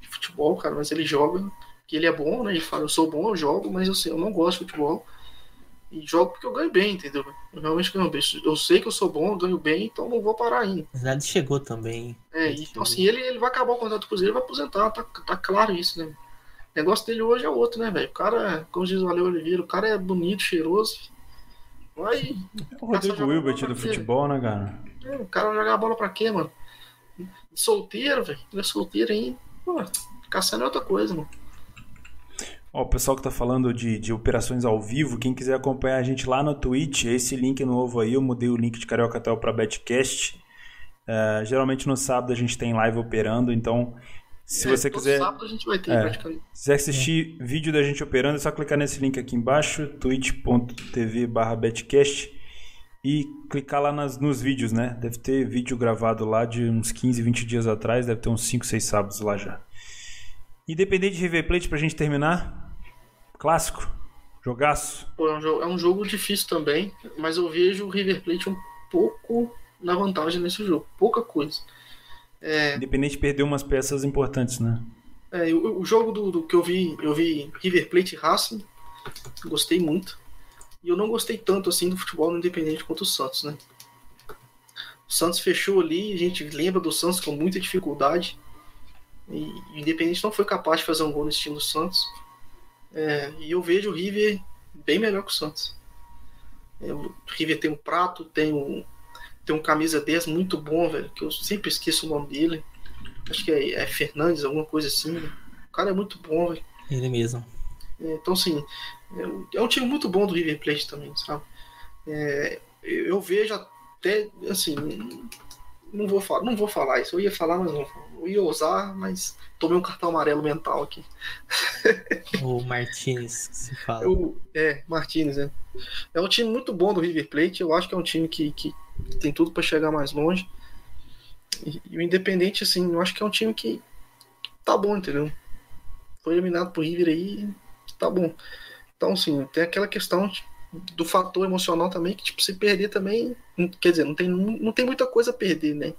de futebol, cara, mas ele joga, que ele é bom, né? Ele fala, eu sou bom, eu jogo, mas eu, sei, eu não gosto de futebol. E jogo porque eu ganho bem, entendeu? Eu realmente ganho bem. Eu sei que eu sou bom, eu ganho bem, então não vou parar ainda. Mas ele chegou também. É, Ele então chegou. assim, ele, ele vai acabar o contrato do Cruzeiro, ele vai aposentar, tá, tá claro isso, né? O negócio dele hoje é outro, né, velho? O cara, como diz o Ale Oliveira, o cara é bonito, cheiroso. Vai. É o Rodrigo Wilbert do futebol, né, cara? é, O cara vai jogar a bola pra quê, mano? Solteiro, velho. Ele é solteiro ainda. Pô, caçando é outra coisa, mano. Ó, o pessoal que tá falando de, de operações ao vivo, quem quiser acompanhar a gente lá no Twitch, esse link novo aí, eu mudei o link de Carioca Hotel pra Betcast. É, geralmente no sábado a gente tem live operando, então se É, você quiser, sábado a gente vai ter, É. praticamente. quiser assistir vídeo da gente operando, é só clicar nesse link aqui embaixo, twitch.tv betcast e clicar lá nas, nos vídeos, né? Deve ter vídeo gravado lá de uns 15, 20 dias atrás, deve ter uns 5, 6 sábados lá já. Independente de River Plate pra gente terminar, clássico, jogaço. Pô, é, um jogo, é um jogo difícil também, mas eu vejo o River Plate um pouco na vantagem nesse jogo. Pouca coisa. Independente perdeu umas peças importantes, né? É, o, o jogo do, do que eu vi, eu vi River Plate e Racing, gostei muito. E eu não gostei tanto assim do futebol no Independente quanto o Santos, né? O Santos fechou ali, a gente lembra do Santos com muita dificuldade. E o Independente não foi capaz de fazer um gol no estilo do Santos. É, e eu vejo o River bem melhor que o Santos. É, o River tem um prato, tem um, tem um camisa 10 muito bom, velho, que eu sempre esqueço o nome dele. Acho que é, é Fernandes, alguma coisa assim. Né? O cara é muito bom, velho. Ele mesmo. É, Então, assim, é- é um time muito bom do River Plate também, sabe? É, eu vejo até, assim, não vou, falar, não vou falar isso. Eu ia falar, mas não. Eu ia usar, mas tomei um cartão amarelo mental aqui. O Martinez, que se fala. Eu, é, Martinez, é. É um time muito bom do River Plate. Eu acho que é um time que, que tem tudo para chegar mais longe. E, e o Independente, assim, eu acho que é um time que tá bom, entendeu? Foi eliminado pro River aí, tá bom. Então, assim, tem aquela questão do fator emocional também, que, tipo, se perder também, quer dizer, não tem, não tem muita coisa a perder, né?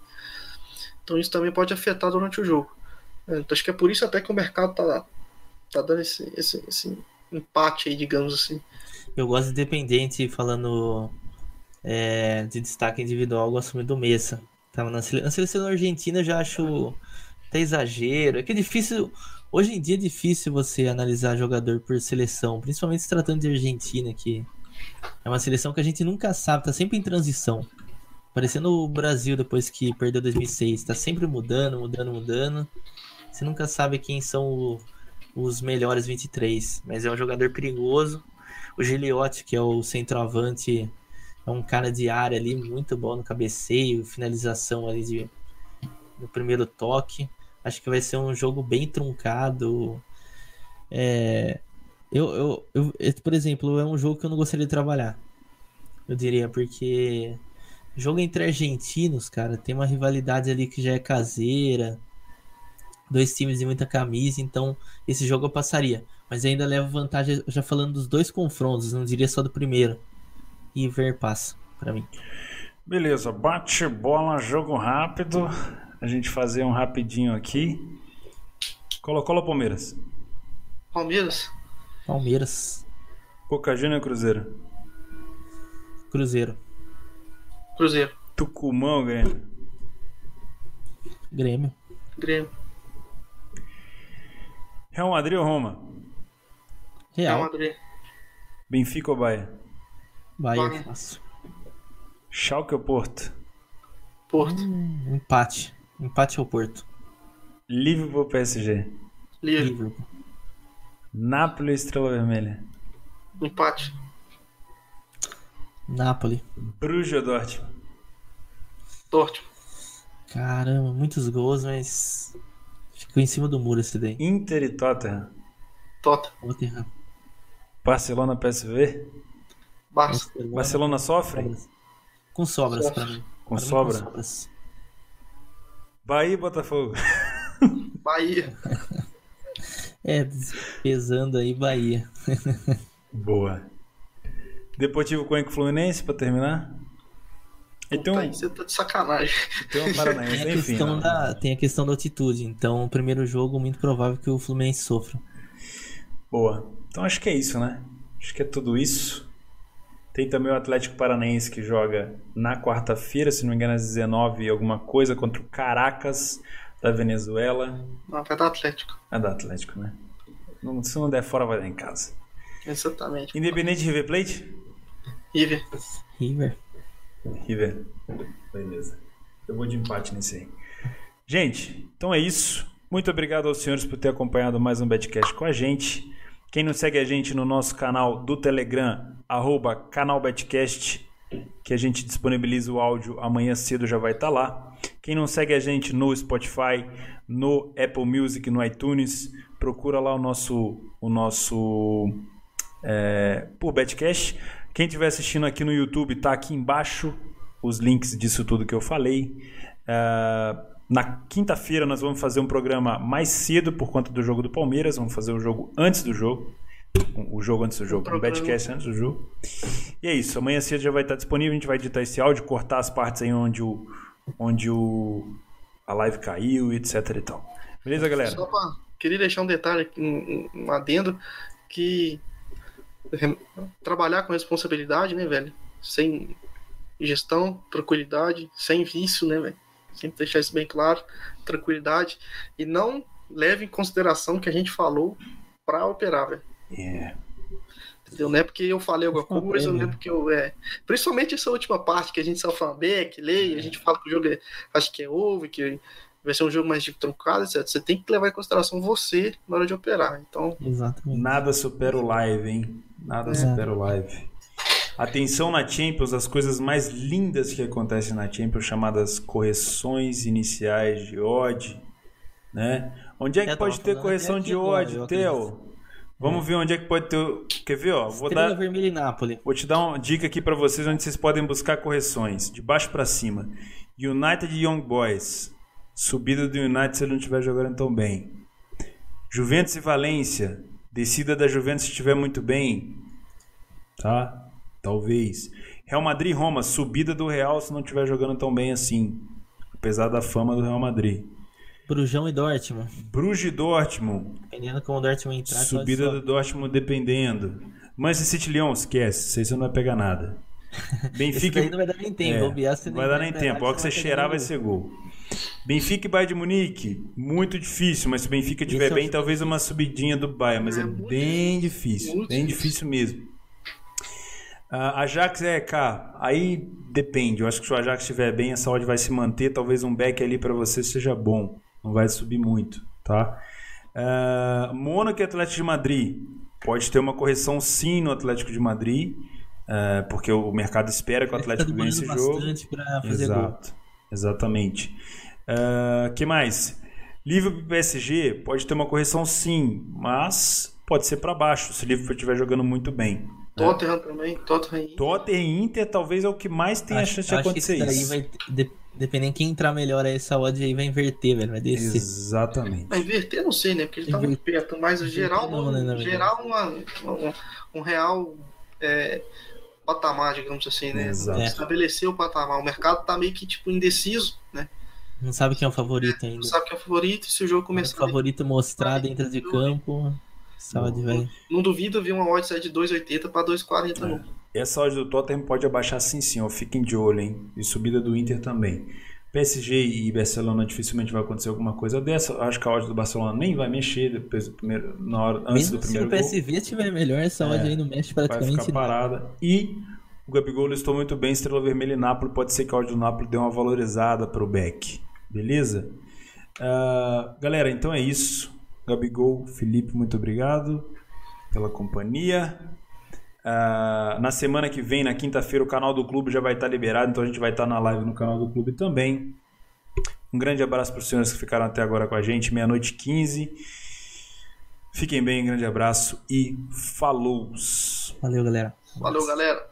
Então isso também pode afetar durante o jogo. É, Então, acho que é por isso até que o mercado tá, tá dando esse, esse, esse empate aí, digamos assim. Eu gosto de Independente falando é, de destaque individual, eu gosto muito do Messa. Tava na, sele- na seleção argentina eu já acho até exagero. É que é difícil. Hoje em dia é difícil você analisar jogador por seleção, principalmente se tratando de Argentina, que é uma seleção que a gente nunca sabe, tá sempre em transição. Parecendo o Brasil depois que perdeu 2006, tá sempre mudando, mudando, mudando. Você nunca sabe quem são o- os melhores 23, mas é um jogador perigoso. O Giliotti, que é o centroavante, é um cara de área ali muito bom no cabeceio, finalização ali de, no primeiro toque. Acho que vai ser um jogo bem truncado. É, eu, eu, eu, por exemplo, é um jogo que eu não gostaria de trabalhar. Eu diria, porque jogo entre argentinos, cara, tem uma rivalidade ali que já é caseira. Dois times de muita camisa, então esse jogo eu passaria. Mas ainda levo vantagem, já falando dos dois confrontos, não diria só do primeiro. E ver passa, pra mim. Beleza, bate bola, jogo rápido. A gente fazer um rapidinho aqui. Colo-Colo Palmeiras. Palmeiras, Palmeiras, Boca Juniors Cruzeiro. Cruzeiro, Cruzeiro, Tucumã ou Grêmio. Grêmio, Grêmio, Real Madrid ou Roma? Real Real, Madrid, Benfica ou Bahia? Bahia, Bahia. fácil. Schalke ou Porto? Porto, Hum, empate, empate ao Porto, Liverpool ou PSG? Liverpool, Liverpool, Napoli ou Estrela Vermelha? empate, Napoli. Bruges ou Dortmund? Dortmund, Caramba, muitos gols, mas ficou em cima do muro esse daí. Inter e Tottenham? Tota, Tottenham, Barcelona PSV? Barça, Barcelona, Barcelona sofre? sobras. Com sobras Sofre. pra mim. Com Pra mim, sobra? sobras. Bahia e Botafogo? Bahia, É, pesando aí Bahia. Boa. Deportivo Cuenca Fluminense pra terminar? Então, aí, você tá de sacanagem. Então, Paranaense, tem, a enfim, questão não. da, tem a questão da altitude. Então, o primeiro jogo, muito provável que o Fluminense sofra. Boa. Então, acho que é isso, né? Acho que é tudo isso. Tem também o Atlético Paranaense que joga na quarta-feira, se não me engano, às 19 alguma coisa, contra o Caracas da Venezuela. Não, vai dar Atlético. É da Atlético, né? Não, se não der fora, vai dar em casa. Exatamente. Independente River Plate? River. River. River. Beleza. Eu vou de empate nesse aí. Gente, então é isso. Muito obrigado aos senhores por ter acompanhado mais um Betcast com a gente. Quem não segue a gente no nosso canal do Telegram, arroba canalbetcast, que a gente disponibiliza o áudio amanhã cedo já vai estar tá lá. Quem não segue a gente no Spotify, no Apple Music, no iTunes, procura lá o nosso, o nosso é, por Betcast. Quem estiver assistindo aqui no YouTube, tá aqui embaixo os links disso tudo que eu falei. Uh, na quinta-feira nós vamos fazer um programa mais cedo por conta do jogo do Palmeiras. Vamos fazer o jogo antes do jogo. O jogo antes do jogo. O, Betcast antes do jogo. E é isso. Amanhã cedo já vai estar disponível. A gente vai editar esse áudio, cortar as partes aí onde o, onde o, a live caiu, etc e tal. Beleza, galera? Só pra, queria deixar um detalhe, um, um adendo, que trabalhar com responsabilidade, né, velho? Sem gestão, tranquilidade, sem vício, né, velho? Sempre deixar isso bem claro, tranquilidade. E não leve em consideração o que a gente falou para operar, velho. Yeah. Entendeu? Não é porque eu falei alguma coisa, não é porque eu. É... Principalmente essa última parte que a gente só fala back, lei, a gente fala que o jogo é, acho que é over, que vai ser um jogo mais de truncado, etc. Você tem que levar em consideração você na hora de operar. Então. Exatamente. Nada supera o live, hein? Nada é. supera o live. Atenção na Champions, as coisas mais lindas que acontecem na Champions, chamadas correções iniciais de odd, né? Onde é que pode ter correção de odd, Theo? Vamos ver onde é que pode ter. Quer ver, ó? Vou Estrela dar. Vermelha e Nápoles. Vou te dar uma dica aqui para vocês onde vocês podem buscar correções, de baixo para cima. United Young Boys. Subida do United se ele não estiver jogando tão bem. Juventus e Valência. Descida da Juventus se estiver muito bem. Tá? Talvez. Real Madrid Roma. Subida do Real se não estiver jogando tão bem assim. Apesar da fama do Real Madrid. Brujão e Dortmund. Bruges e Dortmund. Dependendo como o Dortmund entrar. Subida do Dortmund dependendo. Manchester City Leão, esquece. Você não vai pegar nada. Benfica. Não vai dar nem tempo. É, não vai dar nem tempo. A hora que você cheirar vai ser gol. Benfica e Bayern de Munique, muito difícil, mas se o Benfica estiver bem, talvez uma subidinha do Bayern, mas é, é bem difícil, muito bem difícil, difícil mesmo. Uh, Ajax é cá, aí depende. Eu acho que se o Ajax estiver bem, a saúde vai se manter. Talvez um back ali para você seja bom não vai subir muito, tá? Uh, Mônaco e Atlético de Madrid. Pode ter uma correção sim no Atlético de Madrid, uh, porque o mercado espera que o Atlético ganhe esse jogo. Exato, gol. Exatamente. Uh, que mais? Liverpool e PSG pode ter uma correção sim, mas pode ser para baixo se o Liverpool estiver jogando muito bem. Tottenham né? também, Tottenham e Inter. Tottenham e Inter talvez é o que mais tem acho, a chance de acontecer isso. Vai, Dependendo quem entrar melhor aí, essa odd aí vai inverter, velho. Vai descer. Exatamente. Vai inverter, não sei, né? Porque ele tá muito perto. Mas geral, não, né, geral uma, um, um real é, patamar, digamos assim, né? Exato. Estabelecer o patamar. O mercado tá meio que tipo indeciso, né? Não sabe quem é o favorito ainda. Não sabe quem é o favorito. Se o jogo começar. O favorito mostrar dentro de campo. Saúde, velho. Não duvido ver uma odd sair de 2,80 para 2,40 é. não. Essa odd do Tottenham pode abaixar sim, sim. Ó. Fiquem de olho, hein? E subida do Inter também. PSG e Barcelona dificilmente vai acontecer alguma coisa dessa. Acho que a odd do Barcelona nem vai mexer depois do primeiro, na hora, antes Mesmo do primeiro gol. Se o PSV estiver melhor, essa odd é, aí não mexe praticamente Vai ficar parada. E o Gabigol listou muito bem Estrela Vermelha e Nápoles. Pode ser que a odd do Nápoles dê uma valorizada para o Beck. Beleza? Uh, galera, então é isso. Gabigol, Felipe, muito obrigado pela companhia. Uh, na semana que vem, na quinta-feira, o canal do clube já vai estar liberado, então a gente vai estar na live no canal do clube também. Um grande abraço para os senhores que ficaram até agora com a gente, meia-noite 15. Fiquem bem, um grande abraço e falou! Valeu, galera. Valeu, galera.